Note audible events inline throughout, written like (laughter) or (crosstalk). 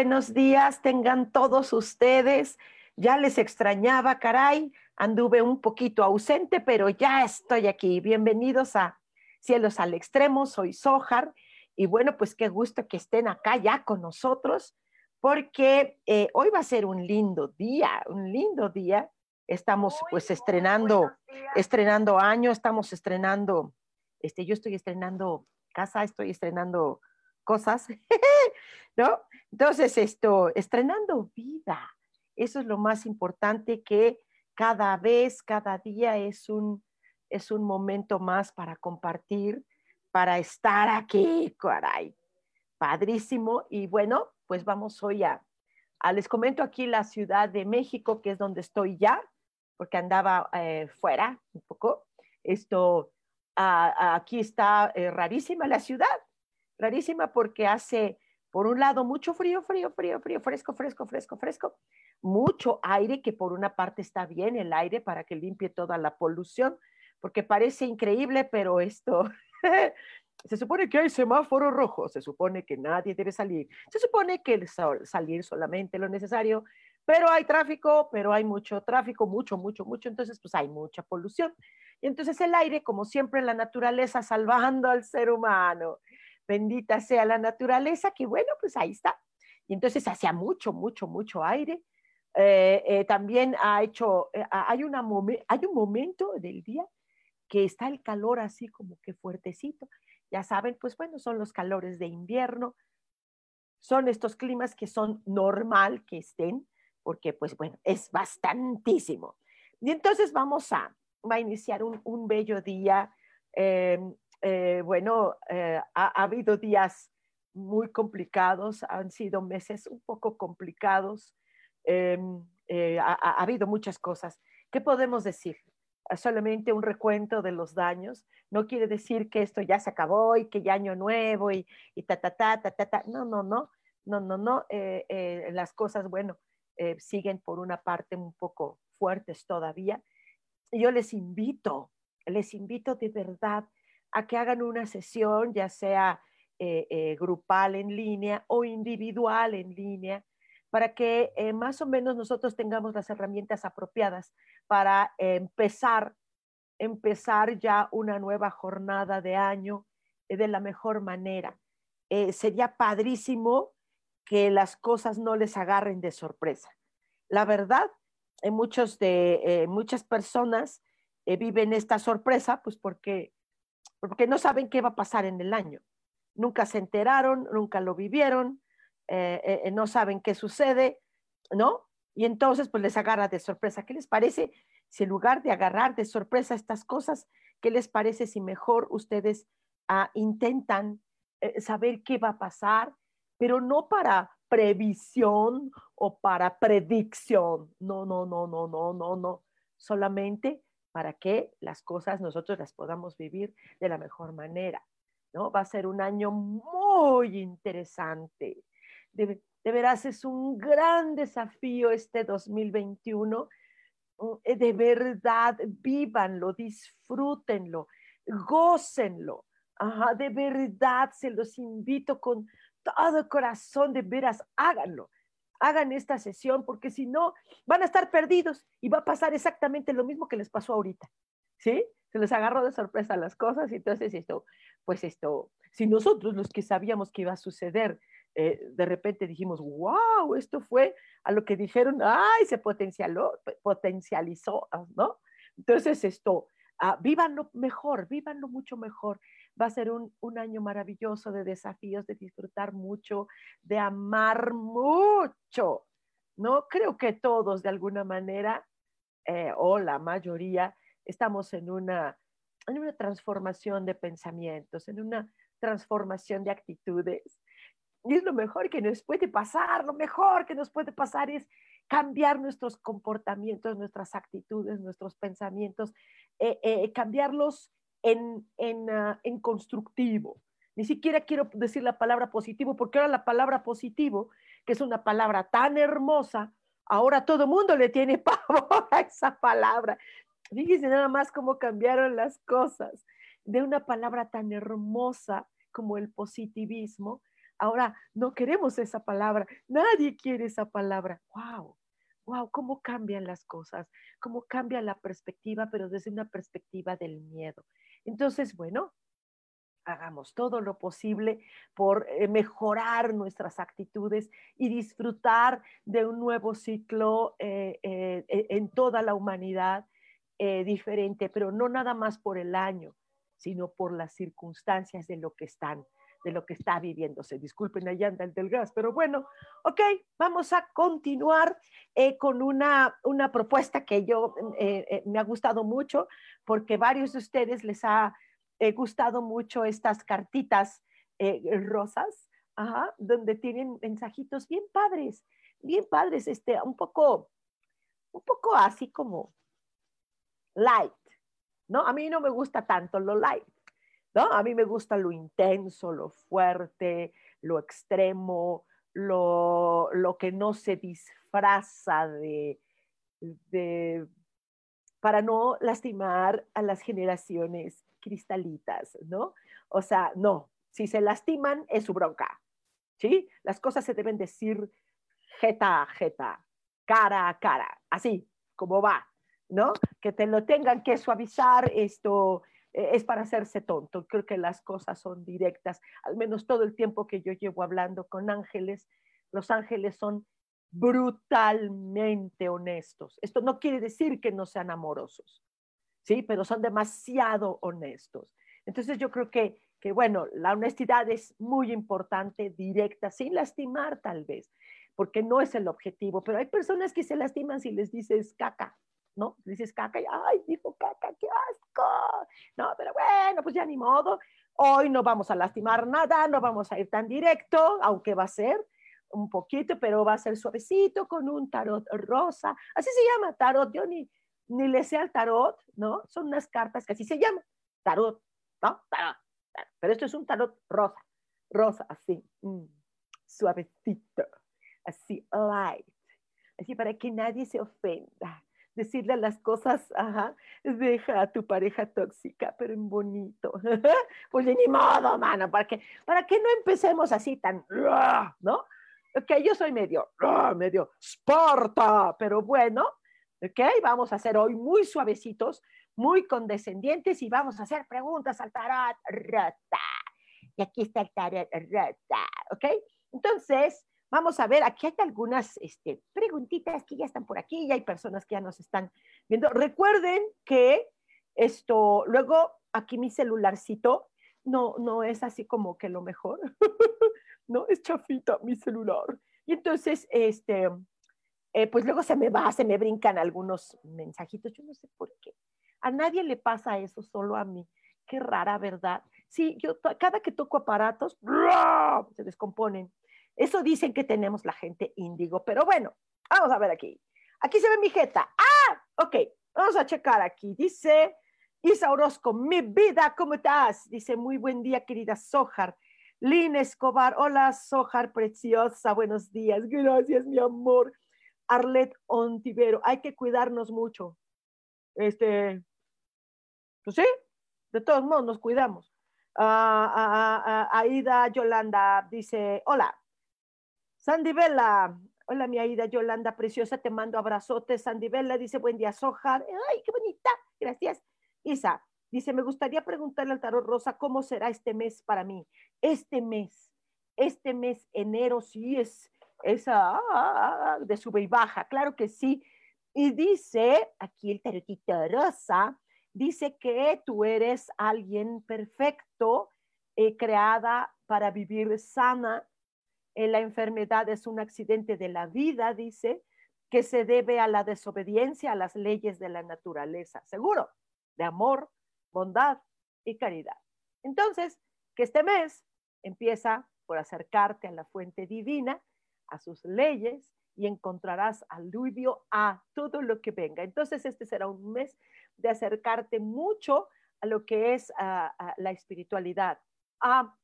Buenos días tengan todos ustedes. Ya les extrañaba, caray. Anduve un poquito ausente, pero ya estoy aquí. Bienvenidos a Cielos al Extremo. Soy Sojar. Y bueno, pues qué gusto que estén acá ya con nosotros, porque eh, hoy va a ser un lindo día, un lindo día. Estamos pues estrenando, estrenando año, estamos estrenando, este, yo estoy estrenando casa, estoy estrenando cosas, (laughs) ¿no? Entonces, esto, estrenando vida, eso es lo más importante que cada vez, cada día es un, es un momento más para compartir, para estar aquí, caray. Padrísimo. Y bueno, pues vamos hoy a, les comento aquí la Ciudad de México, que es donde estoy ya, porque andaba eh, fuera un poco. Esto, aquí está eh, rarísima la ciudad, rarísima porque hace, por un lado, mucho frío, frío, frío, frío, fresco, fresco, fresco, fresco, mucho aire, que por una parte está bien el aire para que limpie toda la polución, porque parece increíble, pero esto, (laughs) se supone que hay semáforo rojo, se supone que nadie debe salir, se supone que salir solamente lo necesario, pero hay tráfico, pero hay mucho tráfico, mucho, mucho, mucho, entonces pues hay mucha polución. Y entonces el aire, como siempre, la naturaleza salvando al ser humano bendita sea la naturaleza, que bueno, pues ahí está. Y entonces hacía mucho, mucho, mucho aire. Eh, eh, también ha hecho, eh, hay, una hay un momento del día que está el calor así como que fuertecito. Ya saben, pues bueno, son los calores de invierno. Son estos climas que son normal que estén, porque pues bueno, es bastantísimo. Y entonces vamos a, va a iniciar un, un bello día. Eh, bueno, eh, ha, habido días muy complicados, han sido meses un poco complicados, em, eh, ha, habido muchas cosas. ¿Qué podemos decir? Solamente un recuento de los daños. No quiere decir que esto ya se acabó y que ya año nuevo y, y ta, ta, ta, ta, ta, ta. No, no, no, no, no, no. las cosas, bueno, siguen por una parte un poco fuertes todavía. Yo les invito, les invito de verdad a que hagan una sesión, ya sea eh, eh, grupal en línea o individual en línea, para que eh, más o menos nosotros tengamos las herramientas apropiadas para empezar, empezar ya una nueva jornada de año de la mejor manera. sería padrísimo que las cosas no les agarren de sorpresa. La verdad, muchos de, muchas personas viven esta sorpresa, pues porque porque no saben qué va a pasar en el año. Nunca se enteraron, nunca lo vivieron, eh, eh, eh, no saben qué sucede, ¿no? Y entonces pues les agarra de sorpresa. ¿Qué les parece si en lugar de agarrar de sorpresa estas cosas, qué les parece si mejor ustedes ah, intentan saber qué va a pasar, pero no para previsión o para predicción? No, no, no, no, no, no, no. Solamente para que las cosas nosotros las podamos vivir de la mejor manera. ¿no? Va a ser un año muy interesante. De, veras, es un gran desafío este 2021. Mm, eh, de verdad, vívanlo, disfrútenlo, gócenlo. Ajá, de verdad, se los invito con todo corazón, de veras, háganlo hagan esta sesión, porque si no, van a estar perdidos y va a pasar exactamente lo mismo que les pasó ahorita, ¿sí? Se les agarró de sorpresa las cosas y entonces esto, pues esto, si nosotros los que sabíamos que iba a suceder, eh, de repente dijimos, wow, esto fue a lo que dijeron, ay, se potencialó, potencializó, ¿no? Entonces esto, ah, vívanlo mejor, vívanlo mucho mejor. Va a ser un, año maravilloso de desafíos, de disfrutar mucho, de amar mucho, ¿no? Creo que todos de alguna manera, eh, o la mayoría, estamos en una, en una transformación de pensamientos, en una transformación de actitudes. Y es lo mejor que nos puede pasar, lo mejor que nos puede pasar es cambiar nuestros comportamientos, nuestras actitudes, nuestros pensamientos, eh, eh, cambiarlos en, en, ah, en, constructivo. Ni siquiera quiero decir la palabra positivo, porque ahora la palabra positivo, que es una palabra tan hermosa, ahora todo mundo le tiene (laughs) pavor a esa palabra. Fíjense nada más cómo cambiaron las cosas. De una palabra tan hermosa como el positivismo, ahora no queremos esa palabra. Nadie quiere esa palabra. ¡Wow! ¡Wow! ¿Cómo cambian las cosas? ¿Cómo cambia la perspectiva, pero desde una perspectiva del miedo? Entonces, bueno, hagamos todo lo posible por eh, mejorar nuestras actitudes y disfrutar de un nuevo ciclo eh, eh, en toda la humanidad diferente, pero no nada más por el año, sino por las circunstancias de lo que están de lo que está viviéndose. Disculpen allá anda el del gas, pero bueno, ok, vamos a continuar con una, una, propuesta que yo me ha gustado mucho porque varios de ustedes les ha gustado mucho estas cartitas eh, rosas, donde tienen mensajitos bien padres, bien padres, este, un poco, un poco así como light, ¿no? A mí no me gusta tanto lo light, ¿no? A mí me gusta lo intenso, lo fuerte, lo extremo, lo, lo que no se disfraza de, de, para no lastimar a las generaciones cristalitas, ¿no? O sea, no, si se lastiman es su bronca, ¿sí? Las cosas se deben decir jeta a jeta, cara a cara, así como va, ¿no? Que te lo tengan que suavizar, esto es para hacerse tonto. Creo que las cosas son directas, al menos todo el tiempo que yo llevo hablando con ángeles, los ángeles son brutalmente honestos. Esto no quiere decir que no sean amorosos, ¿sí? Pero son demasiado honestos. Entonces yo creo que, que, bueno, la honestidad es muy importante, directa, sin lastimar tal vez, porque no es el objetivo, pero hay personas que se lastiman si les dices caca, ¿no? Dices caca y, ay, dijo caca, qué asco. No, pero bueno, pues ya ni modo. Hoy no vamos a lastimar nada, no vamos a ir tan directo, aunque va a ser un poquito, pero va a ser suavecito con un tarot rosa. Así se llama, tarot. Yo ni, ni le sé al tarot, ¿no? Son unas cartas que así se llaman, tarot, ¿no? Tarot, Pero esto es un tarot rosa, rosa, así, mm, suavecito, así, light, así para que nadie se ofenda. Decirle las cosas, ajá, deja a tu pareja tóxica, pero en bonito. (laughs) pues ni modo, mano, para que, para no empecemos así tan, ¿no? Ok, yo soy medio, medio Sparta, pero bueno, ¿Ok? Vamos a ser hoy muy suavecitos, muy condescendientes y vamos a hacer preguntas al tarot rota. Y aquí está el tarot rota, ¿ok? Entonces, vamos a ver, aquí hay algunas este, preguntitas que ya están por aquí, y hay personas que ya nos están viendo. Recuerden que esto, luego aquí mi celularcito no, no es así como que lo mejor, (laughs) no, es chafita mi celular. Y entonces, este, eh, pues luego se me va, se me brincan algunos mensajitos, yo no sé por qué. A nadie le pasa eso, solo a mí. Qué rara, ¿verdad? Sí, yo cada que toco aparatos, se descomponen. Eso dicen que tenemos la gente índigo, pero bueno, vamos a ver aquí. Aquí se ve mi jeta. Ah, ok, vamos a checar aquí. Dice Isa Orozco, mi vida, ¿cómo estás? Dice, muy buen día, querida Sojar. Lina Escobar, hola Sojar, preciosa, buenos días. Gracias, mi amor. Arlet Ontivero. Hay que cuidarnos mucho. Este, pues sí, de todos modos nos cuidamos. Ah, ah, ah, Aida Yolanda dice, hola. Sandy Bella, hola mi Aida Yolanda, preciosa, te mando abrazotes. Sandy Bella dice, buen día, Sojar. Ay, qué bonita, gracias. Isa, dice, me gustaría preguntarle al tarot rosa cómo será este mes para mí. Este mes Este mes, enero, sí es esa ah, de sube y baja, claro que sí. Y dice, aquí el tarotito rosa, dice que tú eres alguien perfecto, eh, creada para vivir sana. Eh, la enfermedad es un accidente de la vida, dice, que se debe a la desobediencia a las leyes de la naturaleza, seguro, de amor, bondad y caridad. Entonces, que este mes empieza por acercarte a la fuente divina, a sus leyes, y encontrarás alivio a todo lo que venga. Entonces, este será un mes de acercarte mucho a lo que es la espiritualidad. a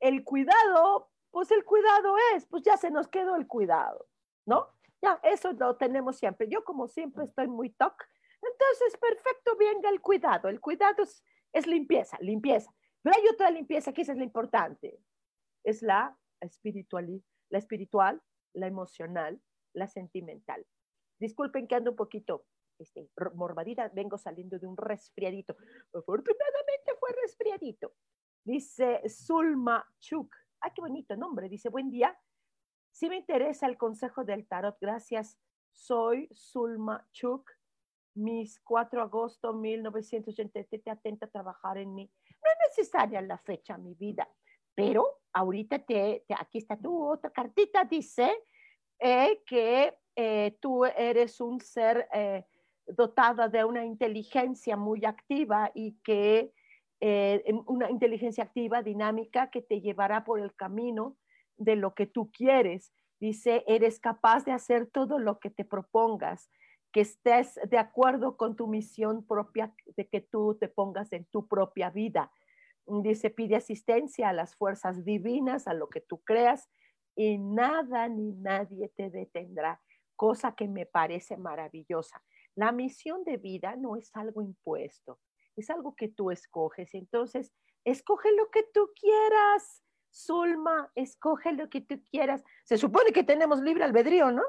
el cuidado, pues el cuidado es, pues ya se nos quedó el cuidado, ¿no? Ya, eso lo tenemos siempre. Yo como siempre estoy muy toc, entonces perfecto, venga el cuidado. El cuidado es, limpieza, limpieza. Pero hay otra limpieza que esa es la importante. Es la espiritual, la espiritual, la emocional, la sentimental. Disculpen que ando un poquito este, morbadita, vengo saliendo de un resfriadito. Afortunadamente fue resfriadito. Dice Zulma Chuk. Ay, qué bonito nombre. Dice, buen día. Si me interesa el consejo del tarot, gracias. Soy Zulma Chuk. Mis 4 de agosto 1987 atenta a trabajar en mí. No es necesaria la fecha, mi vida, pero ahorita te, aquí está tu otra cartita, dice eh, que eh, tú eres un ser eh, dotada de una inteligencia muy activa y que una inteligencia activa, dinámica, que te llevará por el camino de lo que tú quieres. Dice, eres capaz de hacer todo lo que te propongas, que estés de acuerdo con tu misión propia, de que tú te pongas en tu propia vida. Dice, pide asistencia a las fuerzas divinas, a lo que tú creas, y nada ni nadie te detendrá, cosa que me parece maravillosa. La misión de vida no es algo impuesto, es algo que tú escoges. Entonces, escoge lo que tú quieras Zulma, escoge lo que tú quieras. Se supone que tenemos libre albedrío, ¿no?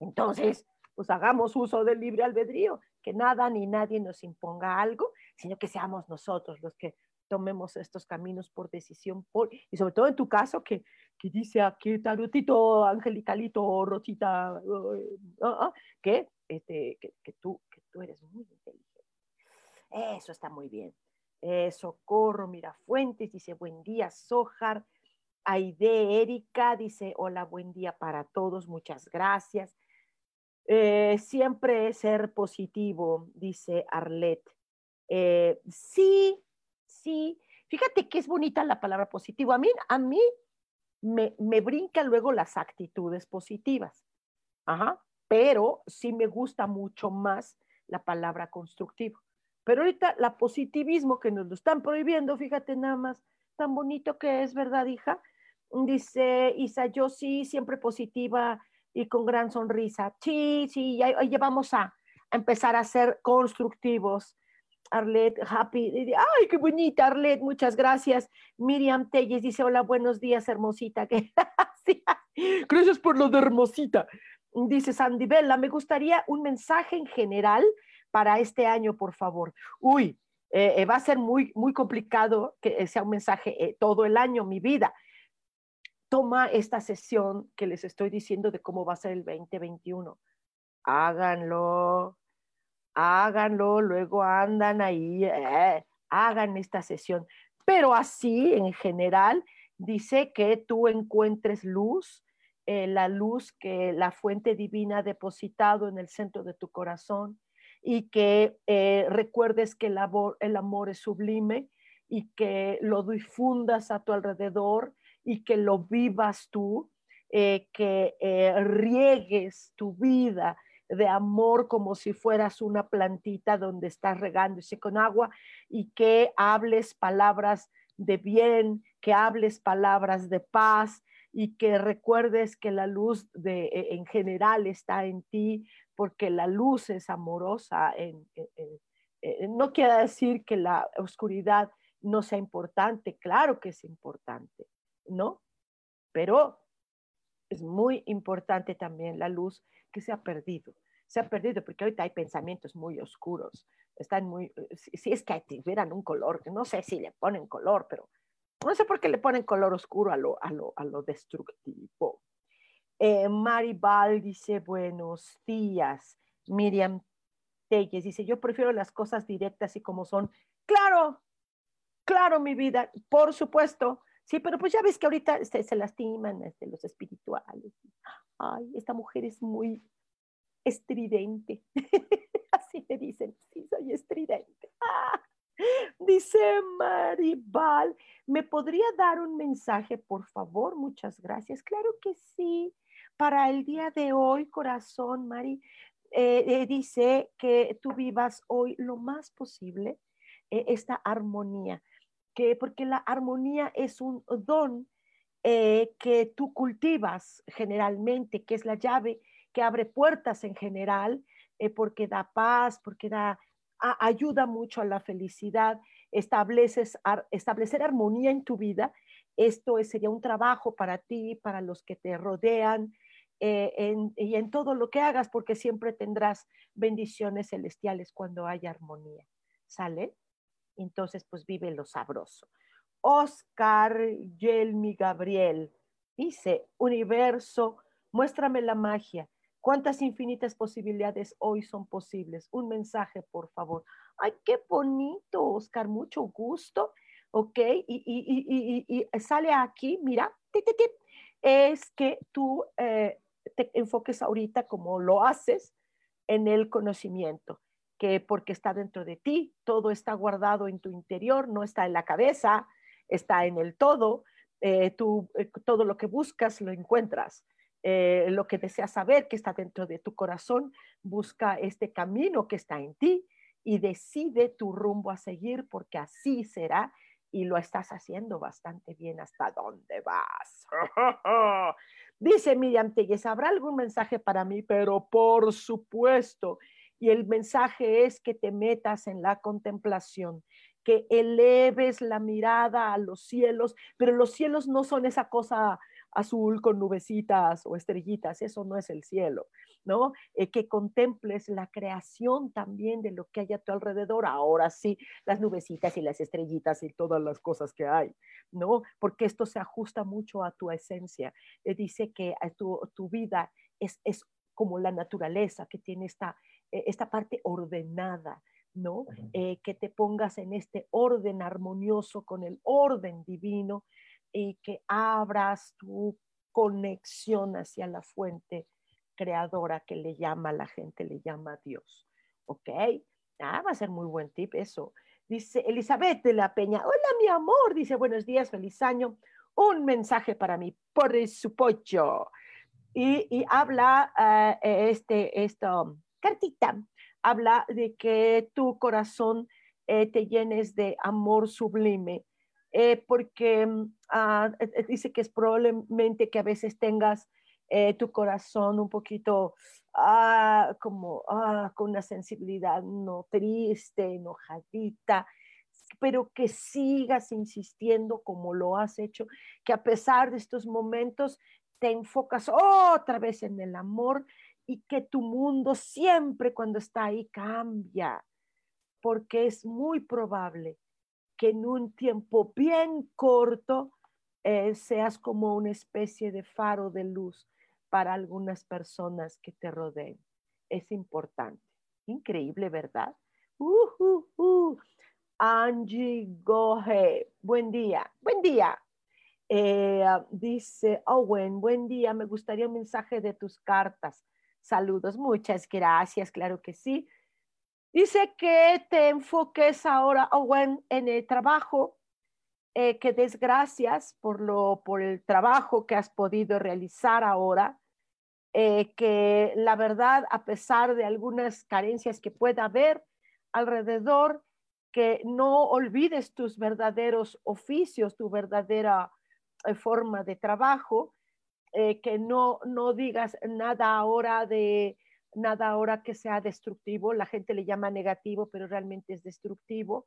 Entonces, pues hagamos uso del libre albedrío, que nada ni nadie nos imponga algo, sino que seamos nosotros los que tomemos estos caminos por decisión, por, y sobre todo en tu caso, que, que dice aquí tarotito, angelicalito, rosita, uh, uh, uh, que, este, que, tú, que tú eres muy inteligente. Eso está muy bien. Eh, Socorro Mirafuentes dice, buen día, Sojar. Aide Erika dice, hola, buen día para todos, muchas gracias. Eh, siempre ser positivo, dice Arlet. Eh, sí, sí, fíjate que es bonita la palabra positivo. A mí, a mí me, me brinca luego las actitudes positivas, Ajá, pero sí me gusta mucho más la palabra constructivo. Pero ahorita la positivismo que nos lo están prohibiendo, fíjate nada más, tan bonito que es, ¿verdad, hija? Dice Isa, yo sí, siempre positiva y con gran sonrisa. Sí, sí, ya, ya vamos a, empezar a ser constructivos. Arlet, happy. Ay, qué bonita, Arlet, muchas gracias. Miriam Telles dice, hola, buenos días, hermosita. (laughs) Gracias. Por lo de hermosita. Dice Sandy Bella, me gustaría un mensaje en general para este año, por favor. Uy, eh, eh, va a ser muy, muy complicado que sea un mensaje eh, todo el año, mi vida toma esta sesión que les estoy diciendo de cómo va a ser el 2021. Háganlo, háganlo, luego andan ahí, hagan esta sesión. Pero así, en general, dice que tú encuentres luz, la luz que la fuente divina ha depositado en el centro de tu corazón y que eh, recuerdes que el amor, el amor es sublime y que lo difundas a tu alrededor y que lo vivas tú, eh, que eh, riegues tu vida de amor como si fueras una plantita donde estás regándose con agua y que hables palabras de bien, que hables palabras de paz y que recuerdes que la luz de, e, en general está en ti porque la luz es amorosa. no quiere decir que la oscuridad no sea importante, claro que es importante, ¿no? Pero es muy importante también la luz que se ha perdido. Se ha perdido porque ahorita hay pensamientos muy oscuros. Están muy, si, es que tuvieran un color, no sé si le ponen color, pero No sé por qué le ponen color oscuro a lo, a lo, a lo destructivo. Eh, Maribal dice, buenos días. Miriam Telles dice, yo prefiero las cosas directas y como son. Claro, claro, mi vida, por supuesto. Sí, pero pues ya ves que ahorita se, lastiman este, los espirituales. Ay, esta mujer es muy estridente. (laughs) Así me dicen, sí, soy estridente. (laughs) Dice Maribal, ¿me podría dar un mensaje, por favor? Muchas gracias. Claro que sí. Para el día de hoy, corazón, Mari, eh, eh, dice que tú vivas hoy lo más posible eh, esta armonía, que porque la armonía es un don que tú cultivas generalmente, que es la llave que abre puertas en general, porque da paz, porque da ayuda mucho a la felicidad, estableces, establecer armonía en tu vida. Esto sería un trabajo para ti, para los que te rodean eh, y en todo lo que hagas, porque siempre tendrás bendiciones celestiales cuando haya armonía. ¿Sale? Entonces, pues vive lo sabroso. Oscar Yelmi Gabriel dice, universo, muéstrame la magia ¿Cuántas infinitas posibilidades hoy son posibles? Un mensaje, por favor. Ay, qué bonito, Oscar, mucho gusto. ¿Ok? Y, sale aquí, mira, es que tú eh, enfoques ahorita como lo haces en el conocimiento, que porque está dentro de ti, todo está guardado en tu interior, no está en la cabeza, está en el todo. Eh, tú, eh, todo lo que buscas lo encuentras. Eh, lo que deseas saber que está dentro de tu corazón, busca este camino que está en ti y decide tu rumbo a seguir porque así será y lo estás haciendo bastante bien hasta dónde vas. (laughs) Dice Miriam Telles, ¿habrá algún mensaje para mí? Pero por supuesto. Y el mensaje es que te metas en la contemplación, que eleves la mirada a los cielos, pero los cielos no son esa cosa azul con nubecitas o estrellitas, eso no es el cielo, ¿no? Eh, que contemples la creación también de lo que hay a tu alrededor, ahora sí, las nubecitas y las estrellitas y todas las cosas que hay, ¿no? Porque esto se ajusta mucho a tu esencia. Eh, dice que eh, tu, tu vida es, es, como la naturaleza, que tiene esta, esta parte ordenada, ¿no? que te pongas en este orden armonioso con el orden divino y que abras tu conexión hacia la fuente creadora que le llama, la gente le llama Dios. ¿Ok? Ah, va a ser muy buen tip eso. Dice Elizabeth de la Peña, hola mi amor, dice buenos días, feliz año. Un mensaje para mí, por supuesto. Y, y habla uh, este, esta cartita, habla de que tu corazón eh, te llenes de amor sublime eh, porque mm, ah, eh, eh, dice que es probablemente que a veces tengas tu corazón un poquito ah, como ah, con una sensibilidad no triste, enojadita, pero que sigas insistiendo como lo has hecho, que a pesar de estos momentos te enfocas otra vez en el amor y que tu mundo siempre cuando está ahí cambia, porque es muy probable que en un tiempo bien corto eh, seas como una especie de faro de luz para algunas personas que te rodeen. Es importante. Increíble, ¿verdad? Angie Gohe, buen día, buen día. Eh, dice Owen, buen día, me gustaría un mensaje de tus cartas. Saludos, muchas gracias, claro que sí. Dice que te enfoques ahora, Owen, en el trabajo, eh, que des gracias por, lo, por el trabajo que has podido realizar ahora, eh, que la verdad, a pesar de algunas carencias que pueda haber alrededor, que no olvides tus verdaderos oficios, tu verdadera eh, forma de trabajo, que no, no digas nada ahora de nada ahora que sea destructivo, la gente le llama negativo, pero realmente es destructivo,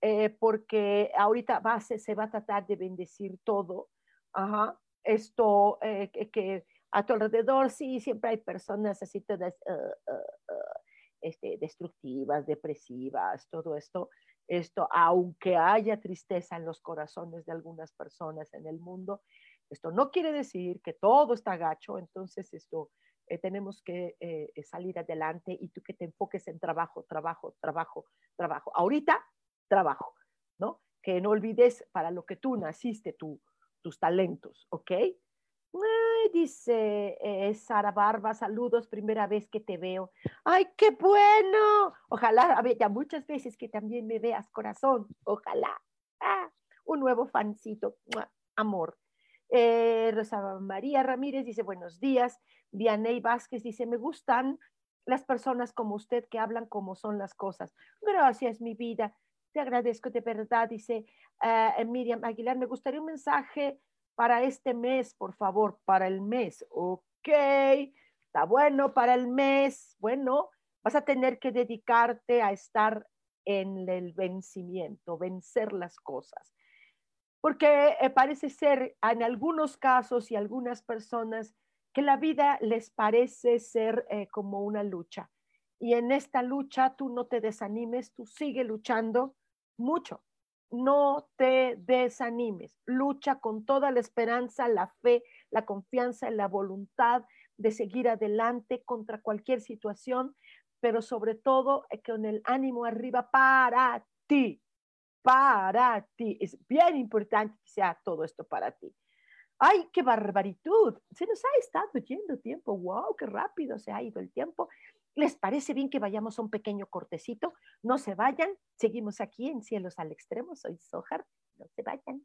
eh, porque ahorita va, se, va a tratar de bendecir todo. Ajá. Esto eh, que, a tu alrededor, sí, siempre hay personas así todas, uh, uh, uh, este, destructivas, depresivas, todo esto, esto, aunque haya tristeza en los corazones de algunas personas en el mundo, esto no quiere decir que todo está gacho, entonces esto eh, tenemos que eh, salir adelante y tú que te enfoques en trabajo, trabajo, trabajo, trabajo. Ahorita, trabajo, ¿no? Que no olvides para lo que tú naciste, tus talentos, ¿ok? dice eh, Sara Barba, saludos, primera vez que te veo. ¡Ay, qué bueno! Ojalá, ya muchas veces que también me veas, corazón. Ojalá. Ah, un nuevo fancito. Amor. Eh, Rosa María Ramírez dice buenos días. Vianey Vázquez dice, me gustan las personas como usted que hablan como son las cosas. Gracias, mi vida. Te agradezco de verdad, dice uh, Miriam Aguilar. Me gustaría un mensaje para este mes, por favor, para el mes. Ok, está bueno para el mes. Bueno, vas a tener que dedicarte a estar en el vencimiento, vencer las cosas. Porque eh, parece ser en algunos casos y algunas personas que la vida les parece ser eh, como una lucha. Y en esta lucha tú no te desanimes, tú sigue luchando mucho, no te desanimes, lucha con toda la esperanza, la fe, la confianza y la voluntad de seguir adelante contra cualquier situación, pero sobre todo eh, con el ánimo arriba para ti, para ti. Es bien importante que sea todo esto para ti. ¡Ay, qué barbaritud! Se nos ha estado yendo tiempo. ¡Wow! ¡Qué rápido se ha ido el tiempo! ¿Les parece bien que vayamos a un pequeño cortecito? No se vayan, seguimos aquí en Cielos al Extremo. Soy Sojar, no se vayan.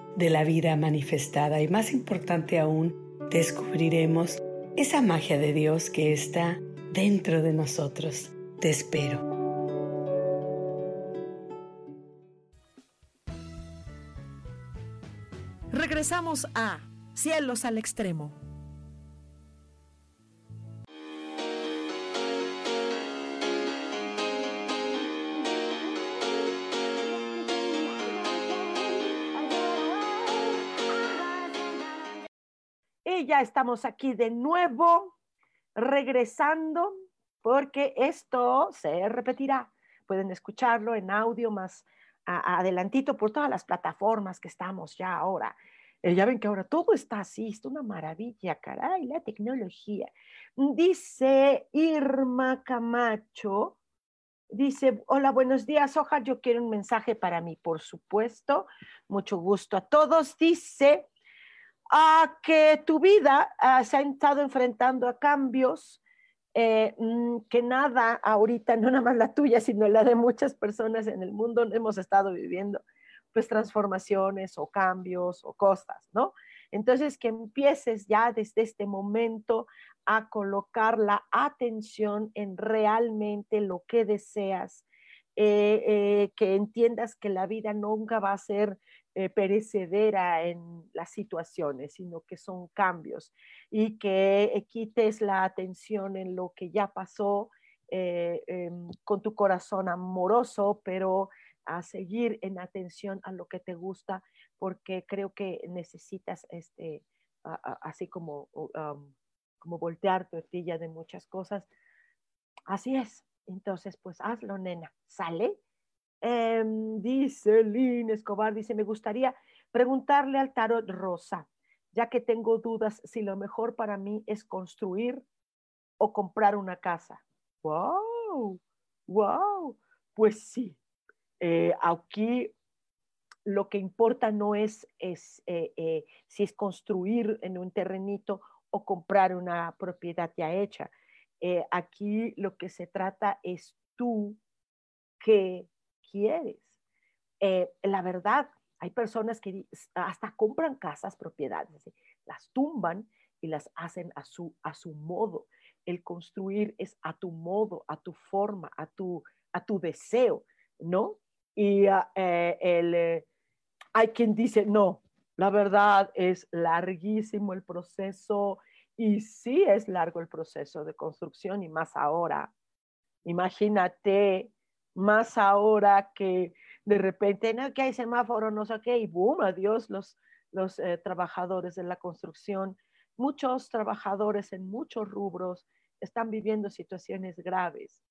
de la vida manifestada y más importante aún, descubriremos esa magia de Dios que está dentro de nosotros. Te espero. Regresamos a Cielos al Extremo. Ya estamos aquí de nuevo, regresando, porque esto se repetirá. Pueden escucharlo en audio más adelantito por todas las plataformas que estamos ya ahora. Eh, ya ven que ahora todo está así, es una maravilla, caray, la tecnología. Dice Irma Camacho, dice, hola, buenos días, Oja, yo quiero un mensaje para mí, por supuesto, mucho gusto a todos. Dice, a que tu vida ah, se ha estado enfrentando a cambios eh, mm, que nada ahorita, (laughs) no nada más la tuya, sino la de muchas personas en el mundo hemos estado viviendo, pues transformaciones o cambios o cosas, ¿no? Entonces, que empieces ya desde este momento a colocar la atención en realmente lo que deseas, eh, eh, que entiendas que la vida nunca va a ser eh, perecedera en las situaciones, sino que son cambios y que quites la atención en lo que ya pasó eh, em, con tu corazón amoroso, pero a seguir en atención a lo que te gusta, porque creo que necesitas este, así como, como voltear tortilla de muchas cosas. Así es. Entonces, pues hazlo, nena. ¿Sale? Em, dice Lynn Escobar, dice, me gustaría preguntarle al tarot rosa, ya que tengo dudas si lo mejor para mí es construir o comprar una casa. ¡Wow! ¡Wow! Pues sí, eh, aquí lo que importa no es, es eh, eh, si es construir en un terrenito o comprar una propiedad ya hecha. aquí lo que se trata es tú que quieres. la verdad, hay personas que hasta compran casas, propiedades, las tumban y las hacen a su, a su modo. El construir es a tu modo, a tu forma, a tu, a tu deseo, ¿no? Y ah, eh, el, eh, hay quien dice, no, la verdad es larguísimo el proceso y sí es largo el proceso de construcción y más ahora. Imagínate, más ahora que de repente, no, que hay semáforo, no sé qué, y boom, adiós los, los eh, trabajadores de la construcción muchos trabajadores en muchos rubros están viviendo situaciones graves,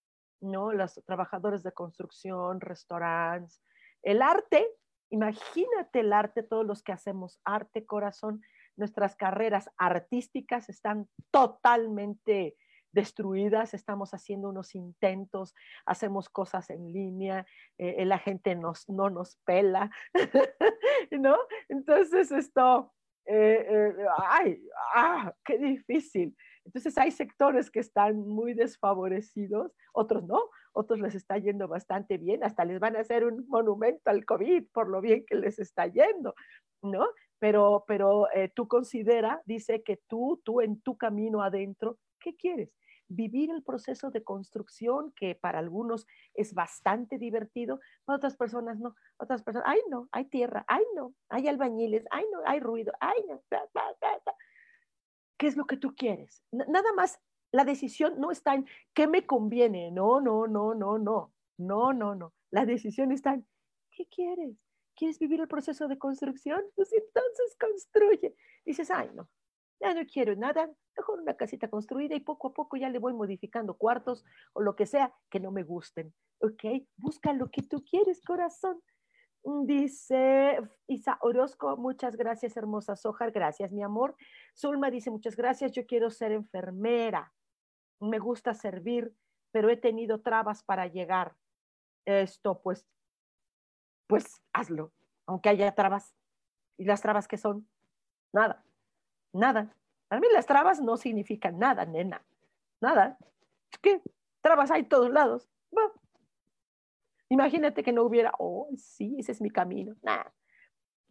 ¿no? Los trabajadores de construcción, restaurantes, el arte, imagínate el arte, todos los que hacemos arte, corazón, nuestras carreras artísticas están totalmente destruidas, estamos haciendo unos intentos, hacemos cosas en línea, eh, la gente nos, no nos pela, (laughs) ¿no? Entonces esto, eh, eh, ay, ah, qué difícil. Entonces hay sectores que están muy desfavorecidos, otros no, otros les está yendo bastante bien, hasta les van a hacer un monumento al COVID por lo bien que les está yendo, ¿no? Pero, pero eh, tú considera, dice que tú, tú en tu camino adentro, ¿qué quieres? vivir el proceso de construcción que para algunos es bastante divertido, para otras personas no. Otras personas, ay no, hay tierra, ay no, hay albañiles, ay no, hay ruido, ay no. ¿Qué es lo que tú quieres? Nada más, la decisión no está en qué me conviene. No, no, no, no, no. No, no, no. La decisión está en ¿qué quieres? ¿Quieres vivir el proceso de construcción? Pues entonces construye. Dices, ay no, ya no quiero nada, mejor una casita construida y poco a poco ya le voy modificando cuartos o lo que sea que no me gusten. ¿Ok? Busca lo que tú quieres, corazón. Dice Isa Orozco, muchas gracias, hermosa Sojar, gracias, mi amor. Zulma dice, muchas gracias, yo quiero ser enfermera. Me gusta servir, pero he tenido trabas para llegar. Esto, pues, pues hazlo, aunque haya trabas. ¿Y las trabas que son? Nada Nada. Para mí las trabas no significan nada, nena. Nada. ¿Qué? Trabas hay todos lados. Imagínate que no hubiera, oh, sí, ese es mi camino. Nada.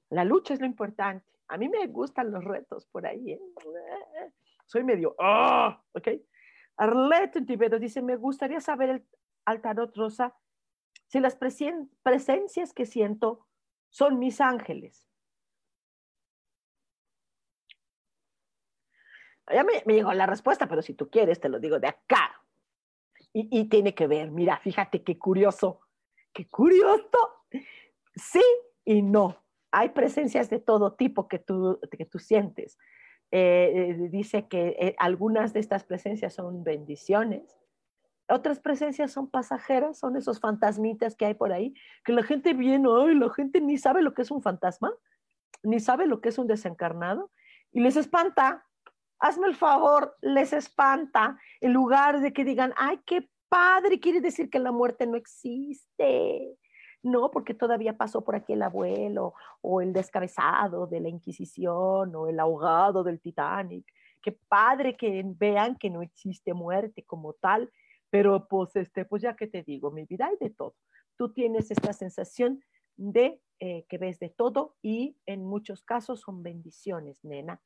La lucha es lo importante. A mí me gustan los retos por ahí. ¿eh? Soy medio, ah, ¿ok? Arlette Tibeto dice, me gustaría saber el, al tarot rosa si las presencias que siento son mis ángeles. Ya me, llegó la respuesta, pero si tú quieres, te lo digo de acá. Y, tiene que ver, mira, fíjate qué curioso, qué curioso. Sí y no. Hay presencias de todo tipo que tú, que tú sientes. Eh, eh, dice que eh, algunas de estas presencias son bendiciones, otras presencias son pasajeras, son esos fantasmitas que hay por ahí, que la gente viene, ay, la gente ni sabe lo que es un fantasma, ni sabe lo que es un desencarnado, y les espanta, hazme el favor, les espanta, en lugar de que digan, ay, qué padre, quiere decir que la muerte no existe. No, porque todavía pasó por aquí el abuelo o el descabezado de la Inquisición o el ahogado del Titanic. Qué padre que vean que no existe muerte como tal, pero pues, este, pues ya que te digo, mi vida hay de todo. Tú tienes esta sensación de eh, que ves de todo y en muchos casos son bendiciones, nena.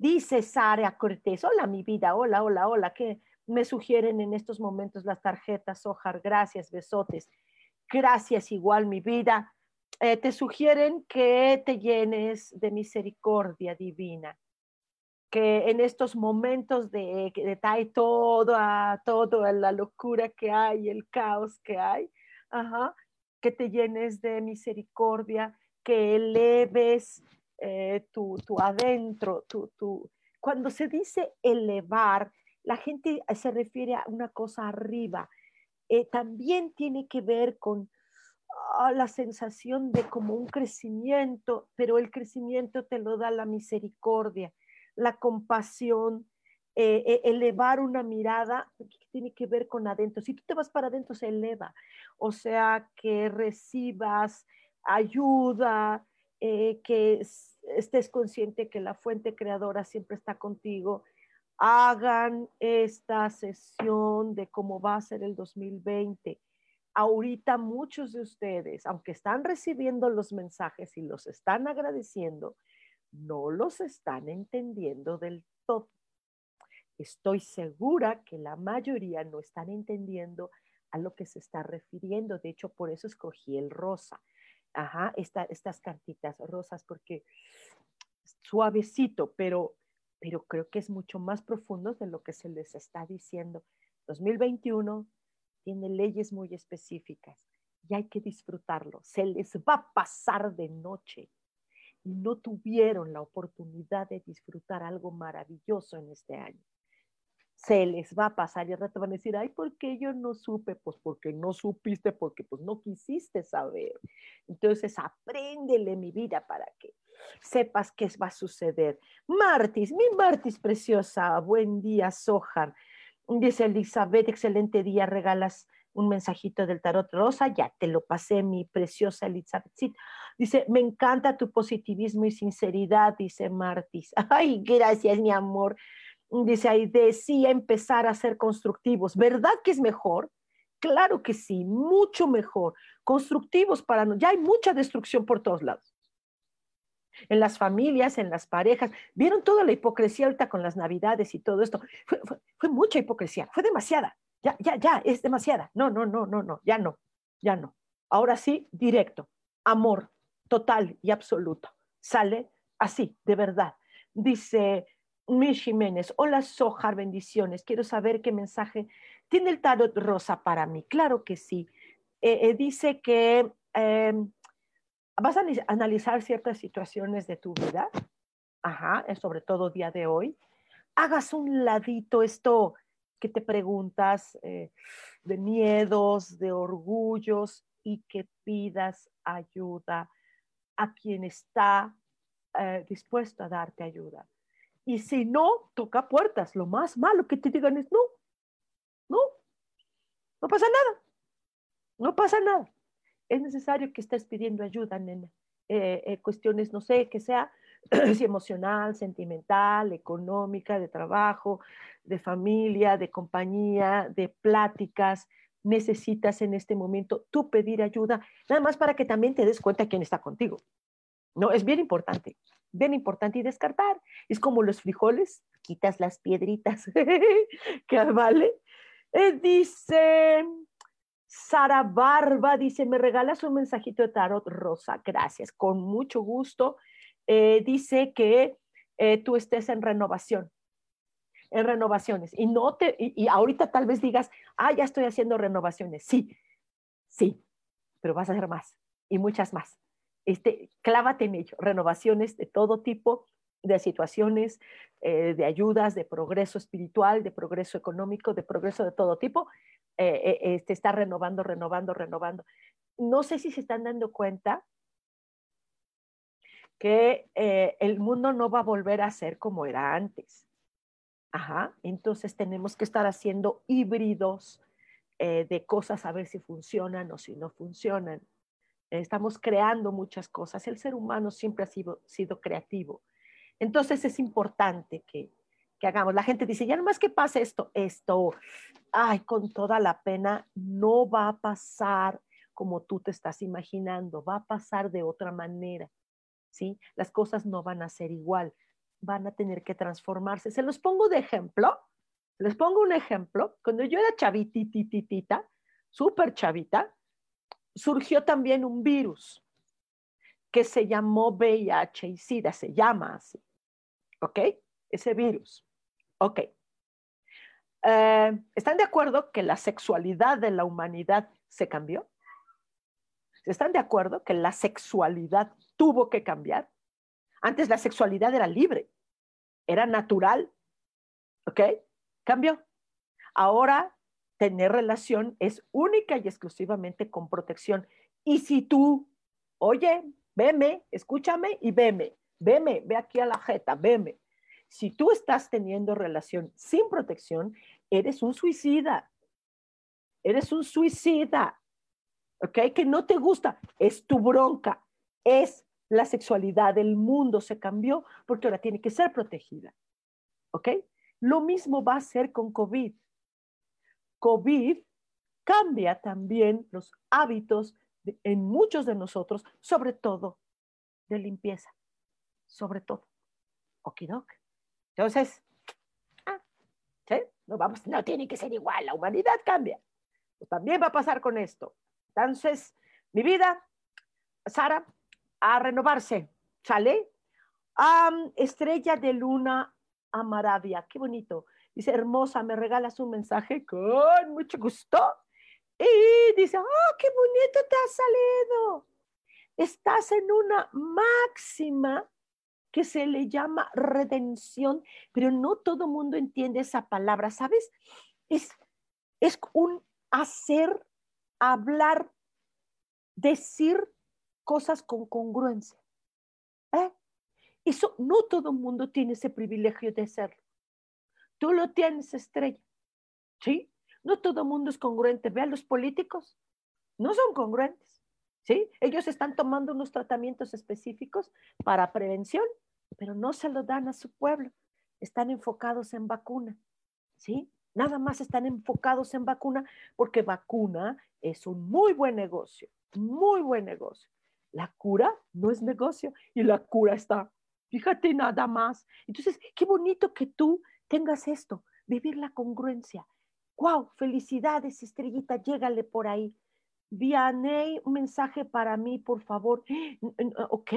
Dice Sara Cortés, hola mi vida, hola, hola, hola, ¿qué me sugieren en estos momentos las tarjetas Ojar? Gracias, besotes. Gracias igual mi vida. eh, te sugieren que te llenes de misericordia divina, que en estos momentos de detalle toda, toda la locura que hay, el caos que hay, que te llenes de misericordia, que eleves eh, tu, adentro, tu, cuando se dice elevar, la gente se refiere a una cosa arriba. Eh, también tiene que ver con ah, la sensación de como un crecimiento, pero el crecimiento te lo da la misericordia, la compasión, eh, eh, elevar una mirada que tiene que ver con adentro. Si tú te vas para adentro, se eleva. O sea, que recibas ayuda, que estés consciente que la fuente creadora siempre está contigo. Hagan esta sesión de cómo va a ser el 2020. Ahorita muchos de ustedes, aunque están recibiendo los mensajes y los están agradeciendo, no los están entendiendo del todo. Estoy segura que la mayoría no están entendiendo a lo que se está refiriendo. De hecho, por eso escogí el rosa ajá, estas cartitas rosas porque suavecito, pero, pero creo que es mucho más profundo de lo que se les está diciendo. 2021 tiene leyes muy específicas y hay que disfrutarlo. Se les va a pasar de noche y no tuvieron la oportunidad de disfrutar algo maravilloso en este año se les va a pasar y al rato van a decir, ay, ¿por qué yo no supe? Pues porque no supiste, porque pues no quisiste saber. Entonces, apréndele mi vida para que sepas qué va a suceder. Martis, mi Martis preciosa, buen día, Sojar. Dice Elizabeth, excelente día, regalas un mensajito del tarot rosa, ya te lo pasé, mi preciosa Elizabeth. Dice, me encanta tu positivismo y sinceridad, dice Martis. (laughs) Ay, gracias, mi amor dice ahí, decía empezar a ser constructivos. ¿Verdad que es mejor? Claro que sí, mucho mejor. Constructivos para no, ya hay mucha destrucción por todos lados. En las familias, en las parejas. ¿Vieron toda la hipocresía ahorita con las navidades y todo esto? Fue, fue mucha hipocresía, fue demasiada. Ya, ya, ya, es demasiada. No, no, no, no, no, ya no, ya no. Ahora sí, directo, amor total y absoluto. Sale así, de verdad. Dice Mish Jiménez, hola Sojar, bendiciones. Quiero saber qué mensaje tiene el tarot rosa para mí. Claro que sí. Eh, eh, dice que em, vas a analizar ciertas situaciones de tu vida, ajá, sobre todo día de hoy. Hagas un ladito esto que te preguntas eh, de miedos, de orgullos y que pidas ayuda a quien está dispuesto a darte ayuda y si no, toca puertas. Lo más malo que te digan es no, no, no pasa nada, no pasa nada. Es necesario que estés pidiendo ayuda, nena. Eh, eh, cuestiones, no sé, que sea (clears throat) si emocional, sentimental, económica, de trabajo, de familia, de compañía, de pláticas, necesitas en este momento tú pedir ayuda, nada más para que también te des cuenta quién está contigo. No, es bien importante bien importante y descartar. Es como los frijoles, quitas las piedritas, (laughs) que vale. Eh, dice Sara Barba, dice, me regalas un mensajito de tarot rosa, gracias, con mucho gusto. Eh, dice que eh, tú estés en renovación, en renovaciones. Y, no te, y ahorita tal vez digas, ah, ya estoy haciendo renovaciones. Sí, sí, pero vas a hacer más y muchas más este, clávate en ello, renovaciones de todo tipo, de situaciones, eh, de ayudas, de progreso espiritual, de progreso económico, de progreso de todo tipo, eh, eh, te este, está renovando, renovando, renovando. No sé si se están dando cuenta que el mundo no va a volver a ser como era antes. Entonces tenemos que estar haciendo híbridos de cosas a ver si funcionan o si no funcionan estamos creando muchas cosas. El ser humano siempre ha sido, creativo. Entonces es importante que, que hagamos. La gente dice, ya nomás que pase esto, esto, ay, con toda la pena, no va a pasar como tú te estás imaginando, va a pasar de otra manera, ¿sí? Las cosas no van a ser igual, van a tener que transformarse. Se los pongo de ejemplo, les pongo un ejemplo. Cuando yo era chavitititita, súper chavita, surgió también un virus. que se llamó VIH y SIDA, se llama así. ¿Ok? Ese virus. Ok. Eh, ¿Están de acuerdo que la sexualidad de la humanidad se cambió? ¿Están de acuerdo que la sexualidad tuvo que cambiar? Antes la sexualidad era libre, era natural. ¿Ok? Cambió. Ahora tener relación es única y exclusivamente con protección. Y si tú, oye, veme, escúchame y veme, veme, ve aquí a la jeta, veme. Si tú estás teniendo relación sin protección, eres un suicida. Eres un suicida. ¿Ok? Que no te gusta. Es tu bronca. Es la sexualidad del mundo se cambió porque ahora tiene que ser protegida. ¿Ok? Lo mismo va a ser con COVID. COVID cambia también los hábitos en muchos de nosotros, sobre todo de limpieza, sobre todo. Okidok. Entonces, ah, no, vamos, no tiene que ser igual, la humanidad cambia. Pues también va a pasar con esto. Entonces, mi vida, Sara, a renovarse, ¿sale? estrella de luna a maravilla, qué bonito. Dice, hermosa, ¿me regalas un mensaje? Con mucho gusto. Y dice, oh, qué bonito te ha salido. Estás en una máxima que se le llama redención, pero no todo mundo entiende esa palabra, ¿sabes? Es, es un hacer, hablar, decir cosas con congruencia. ¿eh? Eso no todo mundo tiene ese privilegio de hacerlo. Tú lo tienes, estrella. ¿Sí? No todo mundo es congruente. Vean los políticos, no son congruentes. ¿Sí? Ellos están tomando unos tratamientos específicos para prevención, pero no se lo dan a su pueblo. Están enfocados en vacuna. ¿Sí? Nada más están enfocados en vacuna porque vacuna es un muy buen negocio, muy buen negocio. La cura no es negocio y la cura está, fíjate nada más. Entonces, qué bonito que tú tengas esto, vivir la congruencia. ¡Wow! Felicidades, estrellita, llégale por ahí. Vianey, un mensaje para mí, por favor. (gasps) Ok,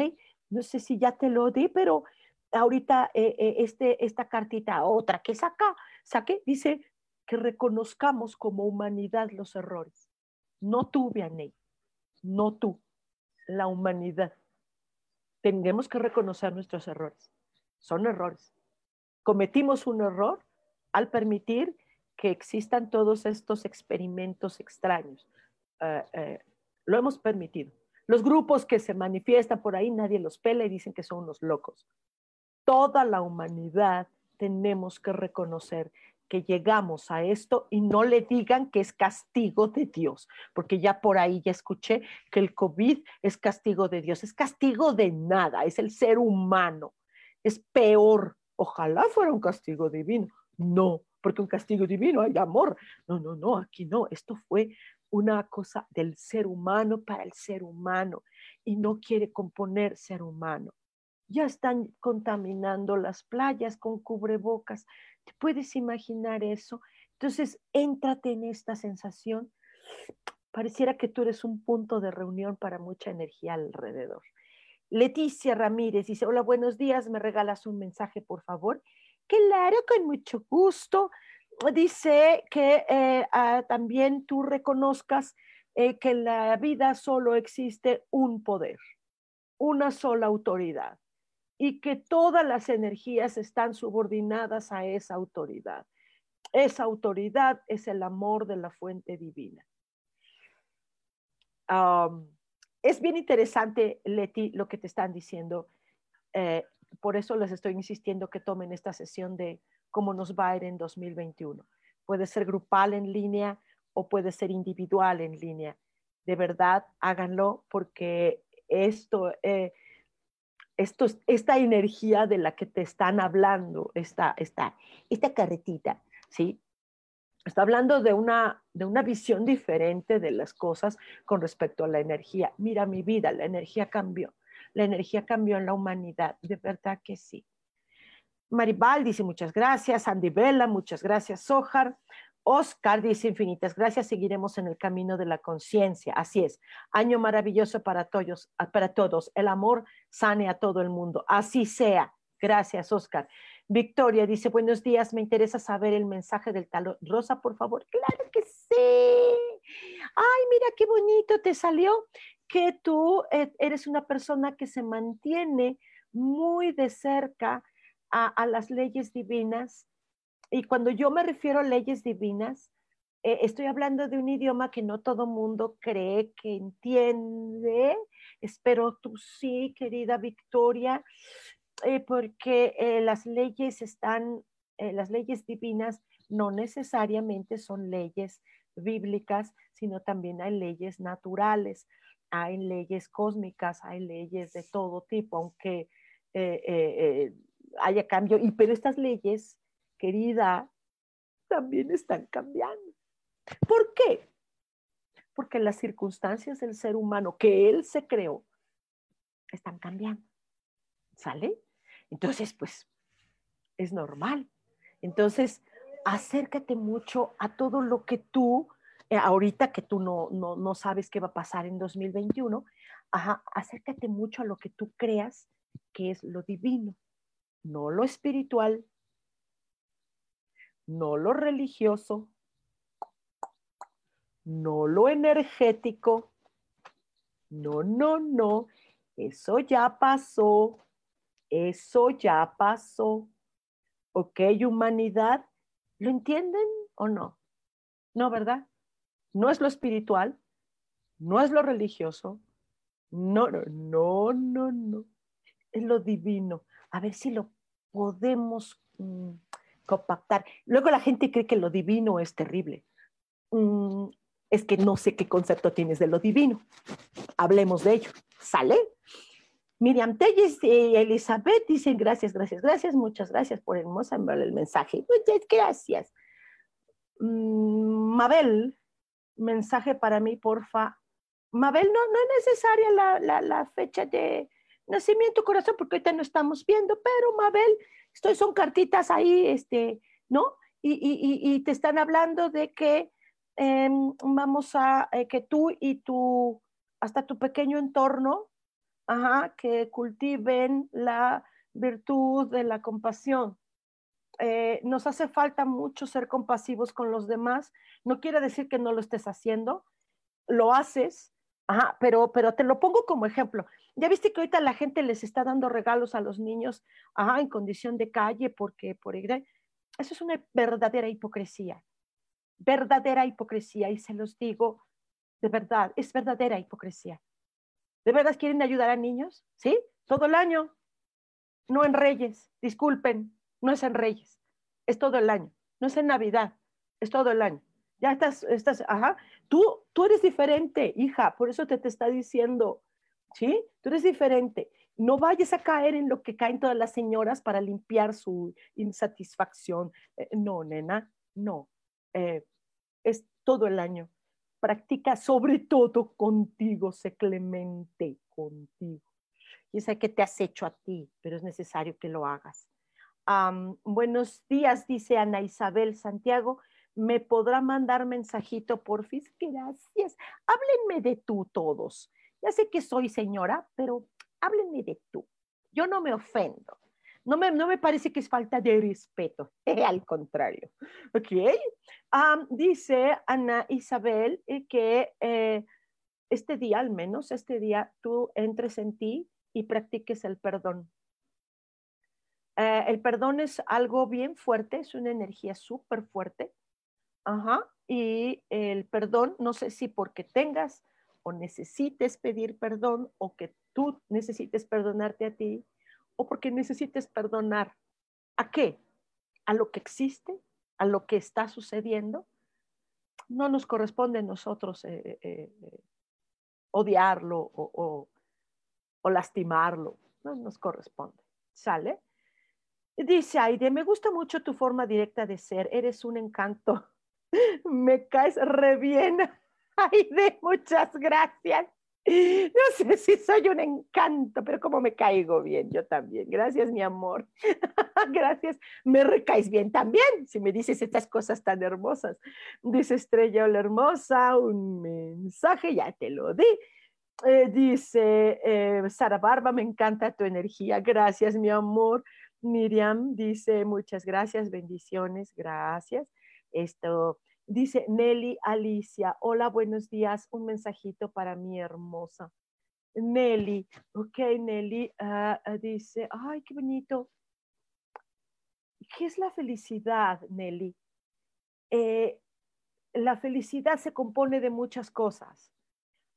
no sé si ya te lo di, pero ahorita eh, eh, este, esta cartita, otra que saca, saqué, dice que reconozcamos como humanidad los errores. No tú, Vianey, no tú, la humanidad. Tenemos que reconocer nuestros errores. Son errores cometimos un error al permitir que existan todos estos experimentos extraños. Eh, lo hemos permitido. Los grupos que se manifiestan por ahí, nadie los pela y dicen que son unos locos. Toda la humanidad tenemos que reconocer que llegamos a esto y no le digan que es castigo de Dios, porque ya por ahí ya escuché que el COVID es castigo de Dios, es castigo de nada, es el ser humano, es peor Ojalá fuera un castigo divino. No, porque un castigo divino hay amor. No, no, no, aquí no. Esto fue una cosa del ser humano para el ser humano y no quiere componer ser humano. Ya están contaminando las playas con cubrebocas. ¿Te puedes imaginar eso? Entonces, éntrate en esta sensación. Pareciera que tú eres un punto de reunión para mucha energía alrededor. Leticia Ramírez dice, hola, buenos días, ¿me regalas un mensaje, por favor? Claro, con mucho gusto. Dice que eh, ah, también tú reconozcas eh, que en la vida solo existe un poder, una sola autoridad, y que todas las energías están subordinadas a esa autoridad. Esa autoridad es el amor de la fuente divina es bien interesante, Leti, lo que te están diciendo. Eh, por eso les estoy insistiendo que tomen esta sesión de cómo nos va a ir en 2021. Puede ser grupal en línea o puede ser individual en línea. De verdad, háganlo porque esto, eh, esto esta energía de la que te están hablando, esta, esta, esta carretita, ¿sí? Está hablando de una, de una visión diferente de las cosas con respecto a la energía. Mira mi vida, la energía cambió. La energía cambió en la humanidad, de verdad que sí. Maribal dice muchas gracias. Andy Vela, muchas gracias. Sojar. Oscar dice infinitas gracias, seguiremos en el camino de la conciencia. Así es. Año maravilloso para todos, para todos. El amor sane a todo el mundo. Así sea. Gracias, Oscar. Victoria dice, buenos días, me interesa saber el mensaje del talón. Rosa, por favor. Claro que sí. Ay, mira qué bonito te salió que tú eh, eres una persona que se mantiene muy de cerca a, las leyes divinas. Y cuando yo me refiero a leyes divinas, eh, estoy hablando de un idioma que no todo mundo cree que entiende. Espero tú sí, querida Victoria. Eh, porque eh, las leyes están, eh, las leyes divinas no necesariamente son leyes bíblicas, sino también hay leyes naturales, hay leyes cósmicas, hay leyes de todo tipo, aunque haya cambio. Y pero estas leyes, querida, también están cambiando. ¿Por qué? Porque las circunstancias del ser humano que él se creó están cambiando. ¿Sale? Entonces, pues, es normal. Entonces, acércate mucho a todo lo que tú, eh, ahorita que tú no, no, sabes qué va a pasar en 2021, acércate mucho a lo que tú creas que es lo divino, no lo espiritual, no lo religioso, no lo energético. No, no, no, eso ya pasó. Eso ya pasó. ¿Ok, humanidad? ¿Lo entienden o no? No, ¿verdad? No es lo espiritual, no es lo religioso, no, no, no, no. Es lo divino. A ver si lo podemos mm, compactar. Luego la gente cree que lo divino es terrible. Mm, es que no sé qué concepto tienes de lo divino. Hablemos de ello. ¿Sale? Miriam Telles y Elizabeth dicen gracias, gracias, gracias, muchas gracias por hermosa el mensaje. Muchas gracias. Mm, Mabel, mensaje para mí, porfa. Mabel, no, no es necesaria la, la, fecha de nacimiento, corazón, porque ahorita no estamos viendo, pero Mabel, esto son cartitas ahí, este, ¿no? Y, y, y, te están hablando de que em, vamos a, eh, que tú y tu, hasta tu pequeño entorno, que cultiven la virtud de la compasión. Eh, nos hace falta mucho ser compasivos con los demás. No quiere decir que no lo estés haciendo, lo haces, pero, pero te lo pongo como ejemplo. Ya viste que ahorita la gente les está dando regalos a los niños en condición de calle porque por eso es una verdadera hipocresía, verdadera hipocresía y se los digo de verdad, es verdadera hipocresía. ¿De verdad quieren ayudar a niños? ¿Sí? Todo el año. No en Reyes, disculpen, no es en Reyes, es todo el año. No es en Navidad, es todo el año. Ya estás, estás, ajá. Tú, tú eres diferente, hija, por eso te, te está diciendo, ¿sí? Tú eres diferente. No vayas a caer en lo que caen todas las señoras para limpiar su insatisfacción. Eh, no, nena, no. Eh, es todo el año practica sobre todo contigo, sé clemente contigo. Y sé que te has hecho a ti, pero es necesario que lo hagas. buenos días, dice Ana Isabel Santiago. ¿Me podrá mandar mensajito, porfis? Gracias. Háblenme de tú todos. Ya sé que soy señora, pero háblenme de tú. Yo no me ofendo. No me, no me parece que es falta de respeto, (laughs) al contrario. ¿Ok? dice Ana Isabel eh, que eh, este día, al menos este día, tú entres en ti y practiques el perdón. Eh, el perdón es algo bien fuerte, es una energía súper fuerte. Ajá. Y el perdón, no sé si porque tengas o necesites pedir perdón o que tú necesites perdonarte a ti o porque necesites perdonar. ¿A qué? ¿A lo que existe? ¿A lo que está sucediendo? No nos corresponde a nosotros eh, eh, eh, odiarlo o, o, lastimarlo. No nos corresponde. ¿Sale? Dice Aide, me gusta mucho tu forma directa de ser. Eres un encanto. (laughs) me caes re bien. (laughs) Aide, muchas gracias. No sé si soy un encanto, pero como me caigo bien, yo también. Gracias, mi amor. (laughs) Gracias. Me recaes bien también, si me dices estas cosas tan hermosas. Dice Estrella Hola Hermosa, un mensaje, ya te lo di. Eh, dice eh, Sara Barba, me encanta tu energía. Gracias, mi amor. Miriam dice, muchas gracias, bendiciones, gracias. Esto, Dice Nelly Alicia, hola, buenos días, un mensajito para mi hermosa. Nelly, ok, Nelly, ah, ah, dice, ay, qué bonito. ¿Qué es la felicidad, Nelly? Eh, la felicidad se compone de muchas cosas.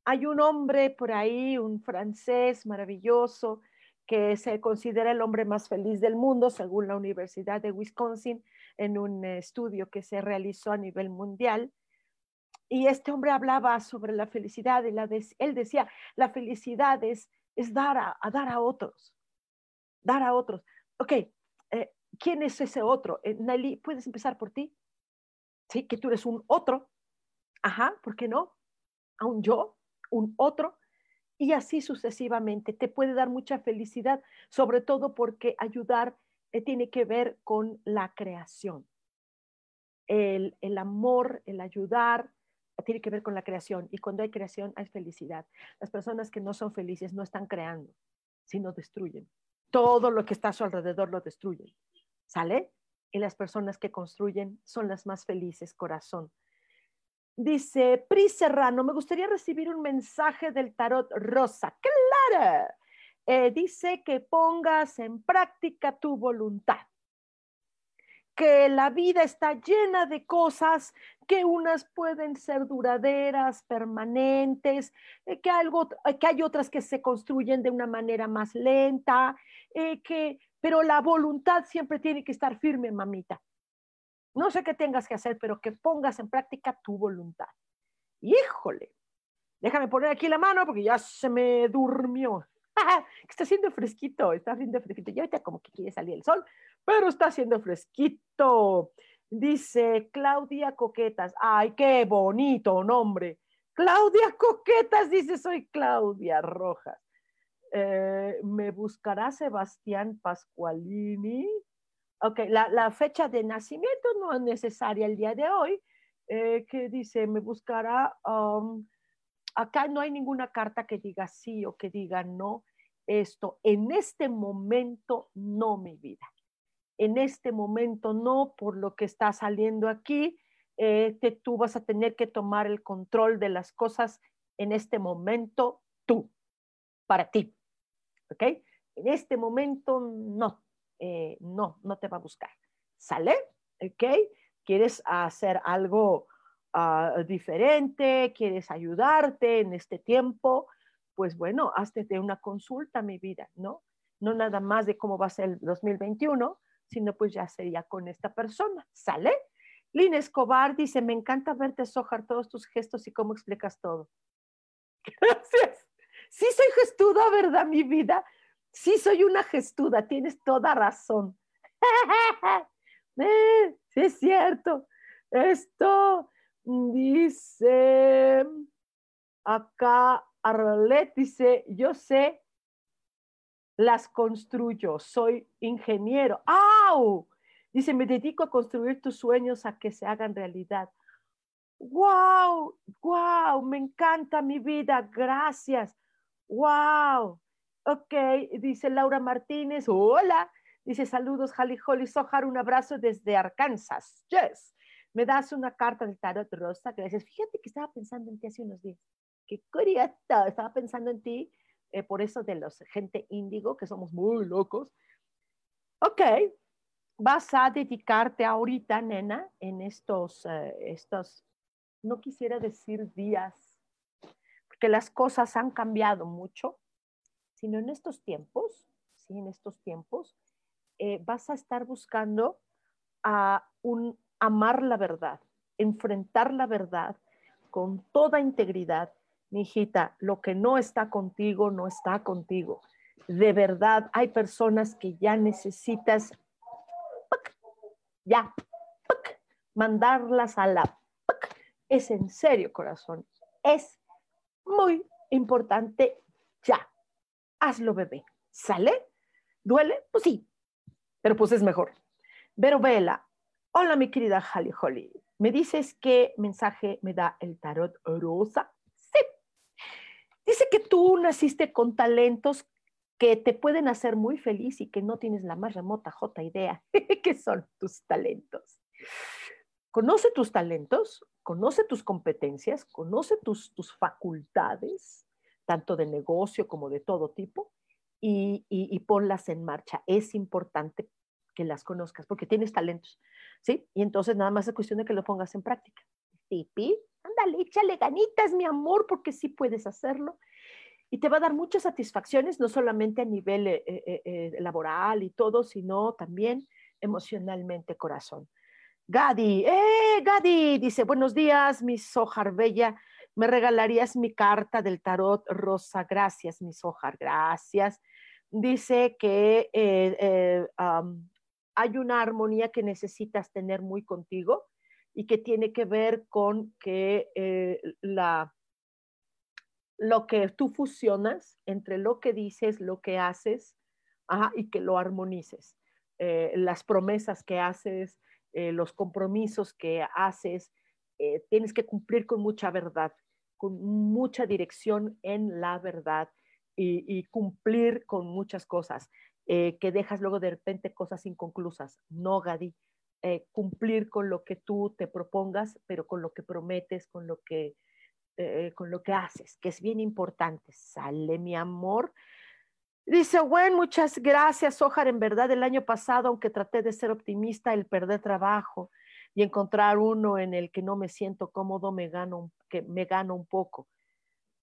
Hay un hombre por ahí, un francés maravilloso, que se considera el hombre más feliz del mundo, según la Universidad de Wisconsin, en un estudio que se realizó a nivel mundial. Y este hombre hablaba sobre la felicidad y la él decía, la felicidad es, es dar a, dar a otros, dar a otros. Ok, eh, ¿quién es ese otro? Eh, Nelly, ¿puedes empezar por ti? Sí, que tú eres un otro. Ajá, ¿por qué no? A un yo, un otro y así sucesivamente. Te puede dar mucha felicidad, sobre todo porque ayudar eh, tiene que ver con la creación. El, el, amor, el ayudar, tiene que ver con la creación. Y cuando hay creación, hay felicidad. Las personas que no son felices no están creando, sino destruyen. Todo lo que está a su alrededor lo destruyen. ¿Sale? Y las personas que construyen son las más felices, corazón. Dice Pri Serrano, me gustaría recibir un mensaje del tarot rosa. Claro. Eh, dice que pongas en práctica tu voluntad. Que la vida está llena de cosas que unas pueden ser duraderas, permanentes, eh, que, algo, eh, que hay otras que se construyen de una manera más lenta, que, pero la voluntad siempre tiene que estar firme, mamita. No sé qué tengas que hacer, pero que pongas en práctica tu voluntad. Híjole, déjame poner aquí la mano porque ya se me durmió. (laughs) está haciendo fresquito, está haciendo fresquito. Y ahorita como que quiere salir el sol, pero está haciendo fresquito. Dice Claudia Coquetas. Ay, qué bonito nombre. Claudia Coquetas dice, soy Claudia Rojas. Eh, me buscará Sebastián Pascualini. Ok, la, fecha de nacimiento no es necesaria el día de hoy, eh, que dice, me buscará, um, acá no hay ninguna carta que diga sí o que diga no, esto, en este momento no mi vida, en este momento no, por lo que está saliendo aquí, eh, tú vas a tener que tomar el control de las cosas en este momento tú, para ti, ¿ok? En este momento no, eh, no, no te va a buscar. ¿Sale? ¿Ok? ¿Quieres hacer algo ah, diferente? ¿Quieres ayudarte en este tiempo? Pues bueno, hazte de una consulta, mi vida, ¿no? No nada más de cómo va a ser el 2021, sino pues ya sería con esta persona. ¿Sale? Lina Escobar dice, me encanta verte, Sojar, todos tus gestos y cómo explicas todo. (laughs) Gracias. Sí soy gestuda, ¿verdad, mi vida? Sí, soy una gestuda, tienes toda razón. (laughs) Eh, sí, es cierto. Esto dice acá, Arlet dice, yo sé, las construyo, soy ingeniero. ¡Au! Dice, me dedico a construir tus sueños a que se hagan realidad. ¡Wow! ¡Wow! Me encanta mi vida, gracias. ¡Wow! Ok, dice Laura Martínez, hola. Dice saludos, Jali Holly Sojar, un abrazo desde Arkansas. Yes. Me das una carta del tarot rosa. Gracias. Fíjate que estaba pensando en ti hace unos días. Qué curioso. Estaba pensando en ti eh, por eso de los gente índigo, que somos muy locos. Ok. Vas a dedicarte ahorita, nena, en estos, eh, estos, no quisiera decir días, porque las cosas han cambiado mucho sino en estos tiempos, ¿sí? en estos tiempos, eh, vas a estar buscando a un amar la verdad, enfrentar la verdad con toda integridad. Mi hijita, lo que no está contigo, no está contigo. De verdad, hay personas que ya necesitas, ya, mandarlas a la... Es en serio, corazón. Es muy importante ya. Hazlo, bebé. ¿Sale? ¿Duele? Pues sí, pero pues es mejor. Vero Vela, hola mi querida Holly Holly. ¿Me dices qué mensaje me da el tarot rosa? Sí. Dice que tú naciste con talentos que te pueden hacer muy feliz y que no tienes la más remota jota idea (laughs) qué son tus talentos. Conoce tus talentos, conoce tus competencias, conoce tus, tus facultades, tanto de negocio como de todo tipo, y, y, ponlas en marcha. Es importante que las conozcas porque tienes talentos, ¿sí? Y entonces nada más es cuestión de que lo pongas en práctica. Tipi, ándale, échale ganitas, mi amor, porque sí puedes hacerlo. Y te va a dar muchas satisfacciones, no solamente a nivel eh, eh, eh, laboral y todo, sino también emocionalmente, corazón. Gadi, ¡eh, Gadi! Dice, buenos días, mi Sojar Bella. ¿Me regalarías mi carta del tarot rosa? Gracias, mi Sojar, gracias. Dice que hay una armonía que necesitas tener muy contigo y que tiene que ver con que eh, la, lo que tú fusionas entre lo que dices, lo que haces, y que lo armonices. las promesas que haces, eh, los compromisos que haces, eh, tienes que cumplir con mucha verdad, con mucha dirección en la verdad y, cumplir con muchas cosas, eh, que dejas luego de repente cosas inconclusas. No, Gadi, cumplir con lo que tú te propongas, pero con lo que prometes, con lo que, con lo que haces, que es bien importante. Sale, mi amor. Dice, bueno, muchas gracias, Ojar. En verdad, el año pasado, aunque traté de ser optimista, el perder trabajo y encontrar uno en el que no me siento cómodo, me gano, me gano un poco.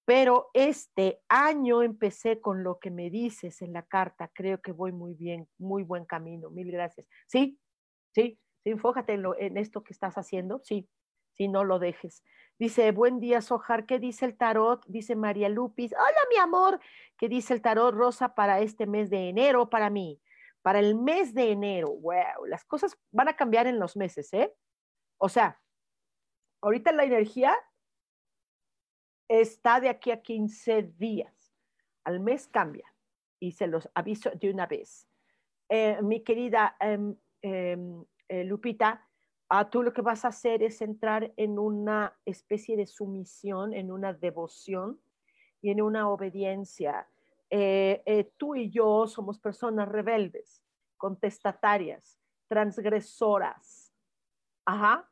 Pero este año empecé con lo que me dices en la carta. Creo que voy muy bien, muy buen camino. Mil gracias. Sí, sí, sí, enfócate en, esto que estás haciendo. Sí, sí, no lo dejes. Dice, buen día, Sojar. ¿Qué dice el tarot? Dice María Lupis. Hola, mi amor. ¿Qué dice el tarot rosa para este mes de enero para mí? Para el mes de enero. Wow, las cosas van a cambiar en los meses, ¿eh? O sea, ahorita la energía está de aquí a 15 días. Al mes cambia. Y se los aviso de una vez. Eh, mi querida em, em, eh, Lupita, Ah, tú lo que vas a hacer es entrar en una especie de sumisión, en una devoción y en una obediencia. Eh, tú y yo somos personas rebeldes, contestatarias, transgresoras. Ajá.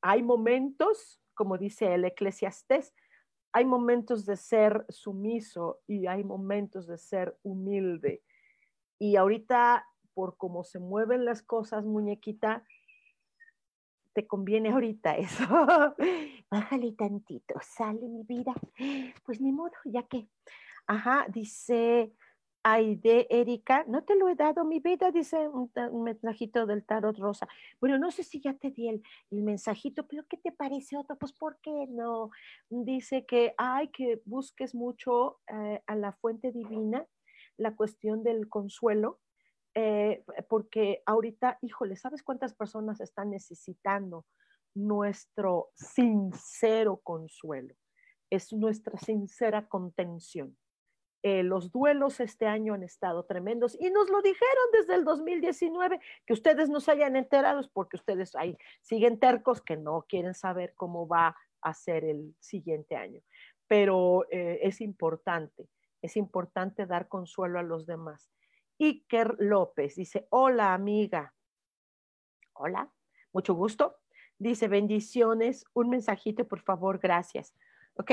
Hay momentos, como dice el eclesiastés, hay momentos de ser sumiso y hay momentos de ser humilde. Y ahorita, por cómo se mueven las cosas, muñequita, te conviene ahorita eso. (laughs) Bájale tantito, sale mi vida. (gasps) Pues ni modo, ya que. Ajá, dice Aide Erika, no te lo he dado mi vida, dice un, mensajito del tarot rosa. Bueno, no sé si ya te di el, mensajito, pero ¿qué te parece otro? Pues ¿por qué no? Dice que hay que busques mucho eh, a la fuente divina, la cuestión del consuelo, eh, porque ahorita, híjole, ¿sabes cuántas personas están necesitando nuestro sincero consuelo? Es nuestra sincera contención. Eh, los duelos este año han estado tremendos y nos lo dijeron desde el 2019, que ustedes no se hayan enterado porque ustedes ahí siguen tercos que no quieren saber cómo va a ser el siguiente año. Pero eh, es importante, es importante dar consuelo a los demás. Iker López dice, hola amiga. Hola, mucho gusto. Dice, bendiciones, un mensajito, por favor, gracias. Ok,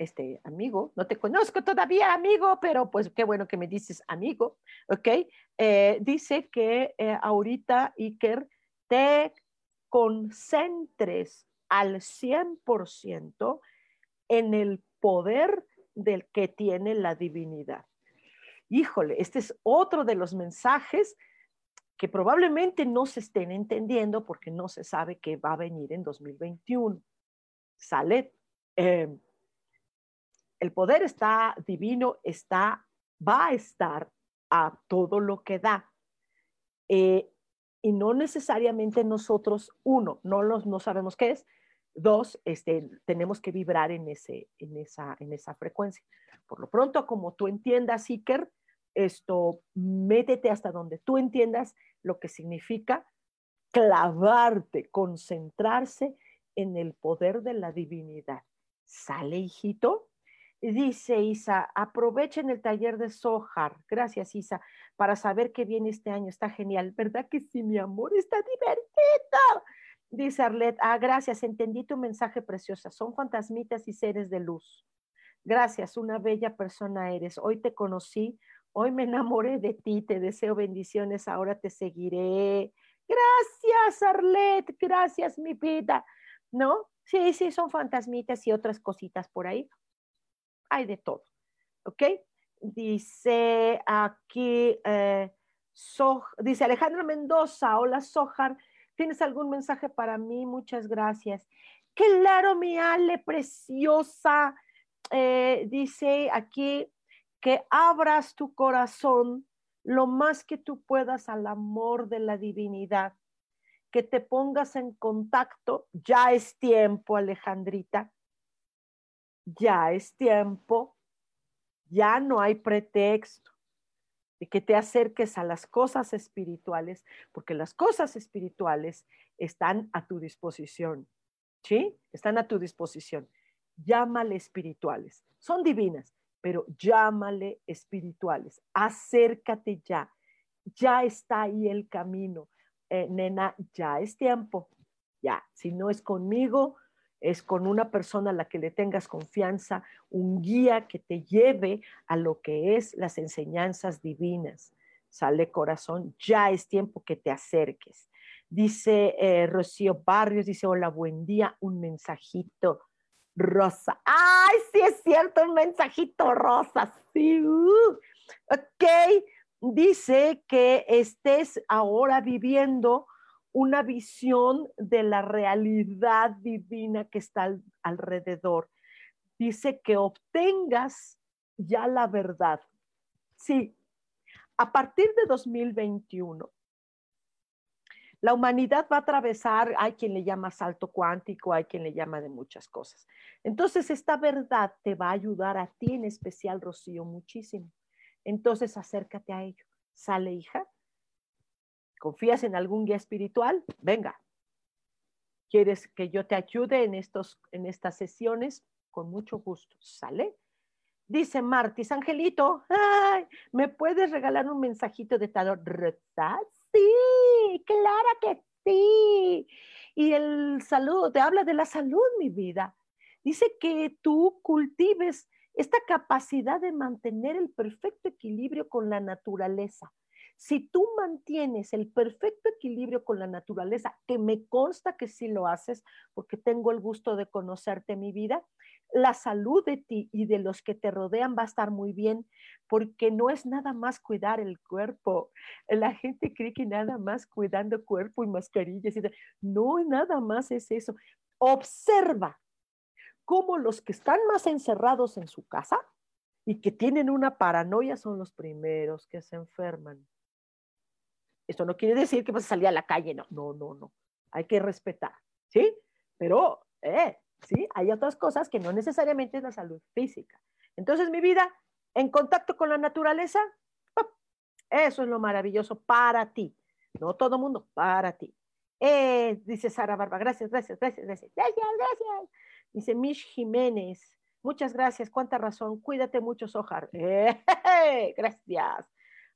este amigo, no te conozco todavía, amigo, pero pues qué bueno que me dices amigo, ok. Eh, dice que eh, ahorita, Iker, te concentres al 100% en el poder del que tiene la divinidad híjole, este es otro de los mensajes que probablemente no se estén entendiendo porque no se sabe qué va a venir en 2021. Sale, eh, el poder está divino, está, va a estar a todo lo que da. Eh, y no necesariamente nosotros, uno, no, los, no sabemos qué es, Dos, este, tenemos que vibrar en, ese, en, esa, en esa frecuencia. Por lo pronto, como tú entiendas, Iker, esto, métete hasta donde tú entiendas lo que significa clavarte, concentrarse en el poder de la divinidad. ¿Sale, hijito? Dice Isa, aprovechen el taller de Sohar. Gracias, Isa, para saber que viene este año. Está genial. ¿Verdad que sí, mi amor? Está divertido. Dice Arlet, ah, gracias, entendí tu mensaje preciosa. Son fantasmitas y seres de luz. Gracias, una bella persona eres. Hoy te conocí, hoy me enamoré de ti, te deseo bendiciones, ahora te seguiré. Gracias, Arlet, gracias, mi vida. ¿No? Sí, sí, son fantasmitas y otras cositas por ahí. Hay de todo. ¿Ok? Dice aquí, eh, dice Alejandro Mendoza, hola Sojar, ¿tienes algún mensaje para mí? Muchas gracias. Claro, mi Ale, preciosa. Eh, dice aquí que abras tu corazón lo más que tú puedas al amor de la divinidad, que te pongas en contacto, ya es tiempo, Alejandrita, ya es tiempo, ya no hay pretexto de que te acerques a las cosas espirituales, porque las cosas espirituales están a tu disposición, ¿sí? Están a tu disposición. Llámale espirituales, son divinas, pero llámale espirituales, acércate ya, ya está ahí el camino. Eh, nena, ya es tiempo, ya, si no es conmigo, es con una persona a la que le tengas confianza, un guía que te lleve a lo que es las enseñanzas divinas. Sale corazón, ya es tiempo que te acerques. Dice eh, Rocío Barrios, dice, hola, buen día, un mensajito rosa. Ay, sí es cierto, un mensajito rosa, sí. Uh. Ok, dice que estés ahora viviendo una visión de la realidad divina que está alrededor. Dice que obtengas ya la verdad. Sí, a partir de 2021, la humanidad va a atravesar, hay quien le llama salto cuántico, hay quien le llama de muchas cosas. Entonces, esta verdad te va a ayudar a ti en especial, Rocío, muchísimo. Entonces, acércate a ello. Sale, hija. ¿Confías en algún guía espiritual? Venga. ¿Quieres que yo te ayude en, estos, en estas sesiones? Con mucho gusto. ¿Sale? Dice Martis, Angelito, ¿me puedes regalar un mensajito de tarot? Sí, claro que sí. Y el saludo te habla de la salud, mi vida. Dice que tú cultives esta capacidad de mantener el perfecto equilibrio con la naturaleza. Si tú mantienes el perfecto equilibrio con la naturaleza, que me consta que sí lo haces, porque tengo el gusto de conocerte mi vida, la salud de ti y de los que te rodean va a estar muy bien, porque no es nada más cuidar el cuerpo. La gente cree que nada más cuidando cuerpo y mascarillas, y no, nada más es eso. Observa cómo los que están más encerrados en su casa y que tienen una paranoia son los primeros que se enferman. Esto no quiere decir que vas a salir a la calle, no, no, no, no. Hay que respetar, ¿sí? Pero, eh, ¿sí? Hay otras cosas que no necesariamente es la salud física. Entonces, mi vida, en contacto con la naturaleza, eso es lo maravilloso para ti. No todo mundo, para ti. Eh, dice Sara Barba, gracias, gracias, gracias, gracias, gracias, gracias. Dice Mish Jiménez, muchas gracias, cuánta razón, cuídate mucho, Sojar. (laughs) Eh, gracias.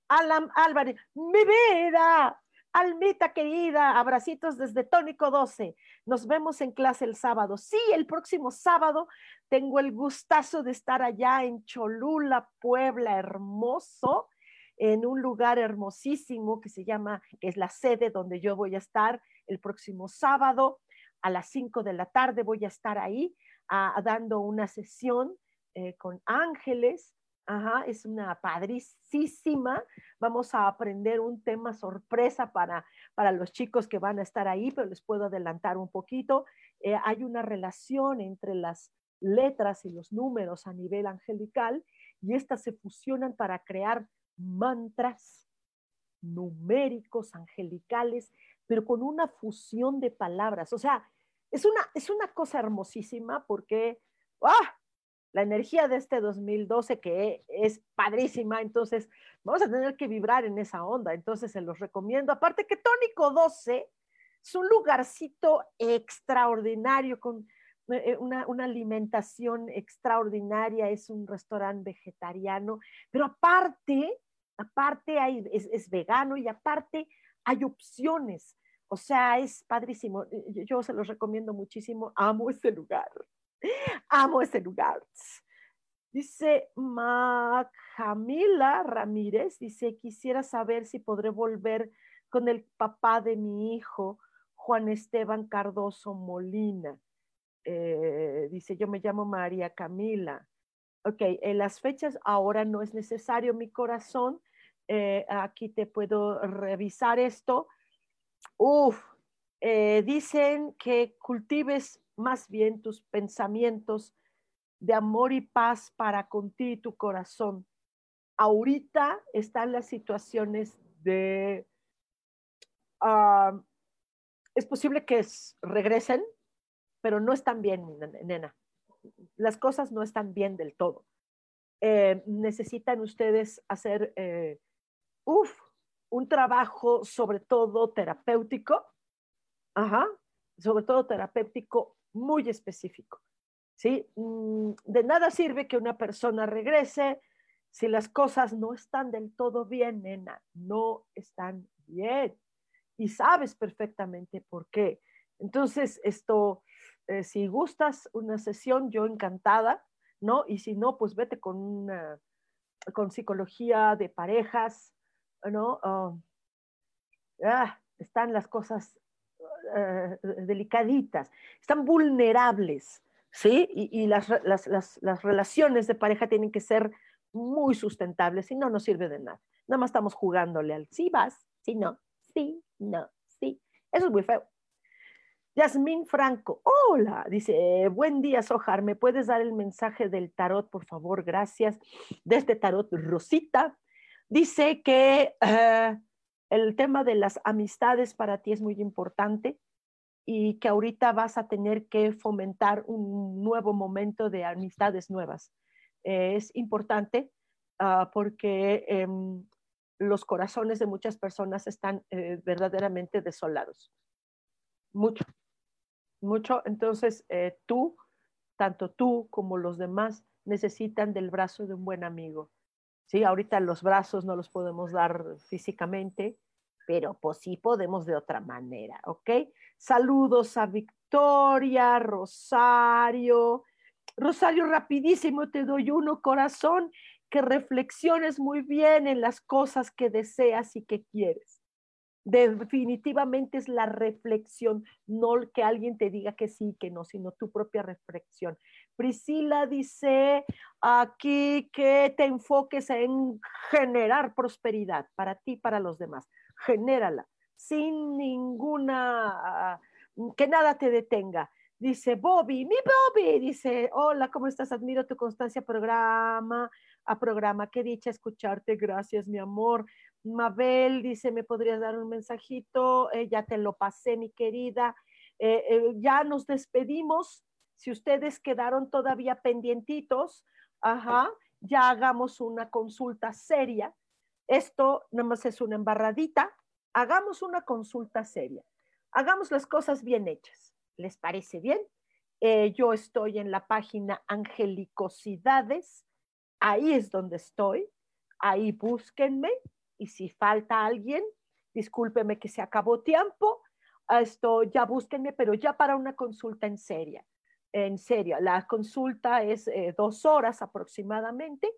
Alan Álvarez, mi vida, Almita querida, abracitos desde Tónico 12. Nos vemos en clase el sábado. Sí, el próximo sábado tengo el gustazo de estar allá en Cholula, Puebla, hermoso, en un lugar hermosísimo que se llama, que es la sede donde yo voy a estar el próximo sábado a las 5 de la tarde. Voy a estar ahí ah, dando una sesión eh, con ángeles Ajá, es una padricísima. Vamos a aprender un tema sorpresa para, para los chicos que van a estar ahí, pero les puedo adelantar un poquito. Eh, hay una relación entre las letras y los números a nivel angelical y estas se fusionan para crear mantras numéricos, angelicales, pero con una fusión de palabras. O sea, es una, es una cosa hermosísima porque ¡ah! La energía de este 2012 que es padrísima, entonces vamos a tener que vibrar en esa onda, entonces se los recomiendo. Aparte que Tónico 12 es un lugarcito extraordinario con eh, eh, una, alimentación extraordinaria, es un restaurante vegetariano, pero aparte, aparte hay, es, es vegano y aparte hay opciones. O sea, es padrísimo. Yo se los recomiendo muchísimo. Amo este lugar. (laughs) Amo ese lugar. Dice Majamila Ramírez, dice, quisiera saber si podré volver con el papá de mi hijo, Juan Esteban Cardoso Molina. Eh, dice, yo me llamo María Camila. Ok, en las fechas ahora no es necesario mi corazón. Eh, aquí te puedo revisar esto. Uf, eh, dicen que cultives más bien tus pensamientos de amor y paz para contigo y tu corazón. Ahorita están las situaciones de... Ah, es posible que regresen, pero no están bien, nena. Las cosas no están bien del todo. Eh, necesitan ustedes hacer, eh, un trabajo sobre todo terapéutico, ajá, sobre todo terapéutico muy específico. ¿sí? Mm, de nada sirve que una persona regrese si las cosas no están del todo bien, nena, no están bien. Y sabes perfectamente por qué. Entonces, esto, eh, si gustas una sesión, yo encantada, ¿no? Y si no, pues vete con una, con psicología de parejas, ¿no? Ah, ah, están las cosas eh, delicaditas, están vulnerables, ¿sí? Y, las, relaciones de pareja tienen que ser muy sustentables, si no, no sirve de nada. Nada más estamos jugándole al sí vas, sí no, sí, no, sí. Eso es muy feo. Yasmín Franco, hola, dice, buen día, Sojar, ¿me puedes dar el mensaje del tarot, por favor? Gracias. De este tarot, Rosita, dice que eh, el tema de las amistades para ti es muy importante y que ahorita vas a tener que fomentar un nuevo momento de amistades nuevas. Eh, es importante ah, porque em, los corazones de muchas personas están eh, verdaderamente desolados. Mucho, mucho. Entonces, eh, tú, tanto tú como los demás, necesitan del brazo de un buen amigo. Sí, ahorita los brazos no los podemos dar físicamente, pero pues sí podemos de otra manera, ¿ok? Saludos a Victoria, Rosario. Rosario, rapidísimo, te doy uno, corazón, que reflexiones muy bien en las cosas que deseas y que quieres. Definitivamente es la reflexión, no que alguien te diga que sí, que no, sino tu propia reflexión. Priscila dice aquí que te enfoques en generar prosperidad para ti para los demás genérala, sin ninguna, que nada te detenga. Dice Bobby, mi Bobby, dice, hola, ¿cómo estás? Admiro tu constancia programa, a programa, qué dicha escucharte, gracias, mi amor. Mabel dice, ¿me podrías dar un mensajito? Eh, ya te lo pasé, mi querida. Eh, eh, ya nos despedimos. Si ustedes quedaron todavía pendientitos, ajá, ya hagamos una consulta seria esto nada más es una embarradita. Hagamos una consulta seria. Hagamos las cosas bien hechas. ¿Les parece bien? Eh, yo estoy en la página Angelicosidades. Ahí es donde estoy. Ahí búsquenme. Y si falta alguien, discúlpeme que se acabó tiempo. Esto ya búsquenme, pero ya para una consulta en serio. En serio, la consulta es eh, dos horas aproximadamente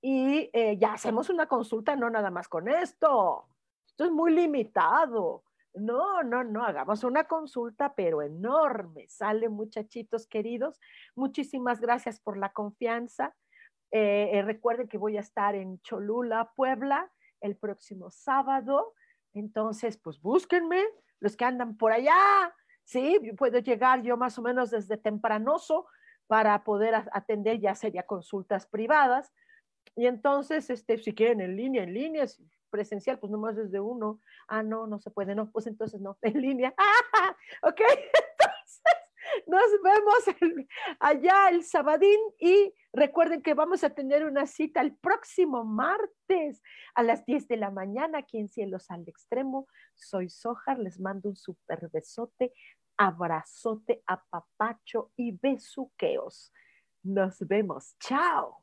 y eh, ya hacemos una consulta, no nada más con esto. Esto es muy limitado. No, no, no, hagamos una consulta, pero enorme. Sale, muchachitos queridos. Muchísimas gracias por la confianza. Eh, eh, recuerden que voy a estar en Cholula, Puebla, el próximo sábado. Entonces, pues búsquenme, los que andan por allá. Sí, puedo llegar yo más o menos desde tempranoso para poder atender, ya sería consultas privadas y entonces, este, si quieren en línea, en línea, presencial, pues nomás desde uno. Ah, no, no se puede, no, pues entonces no, (laughs) en línea. Ah, (laughs) ok, Nos vemos allá el sabadín y recuerden que vamos a tener una cita el próximo martes a las 10 de la mañana aquí en Cielos al Extremo. Soy Sojar, les mando un super besote, abrazote, apapacho y besuqueos. Nos vemos. Chao.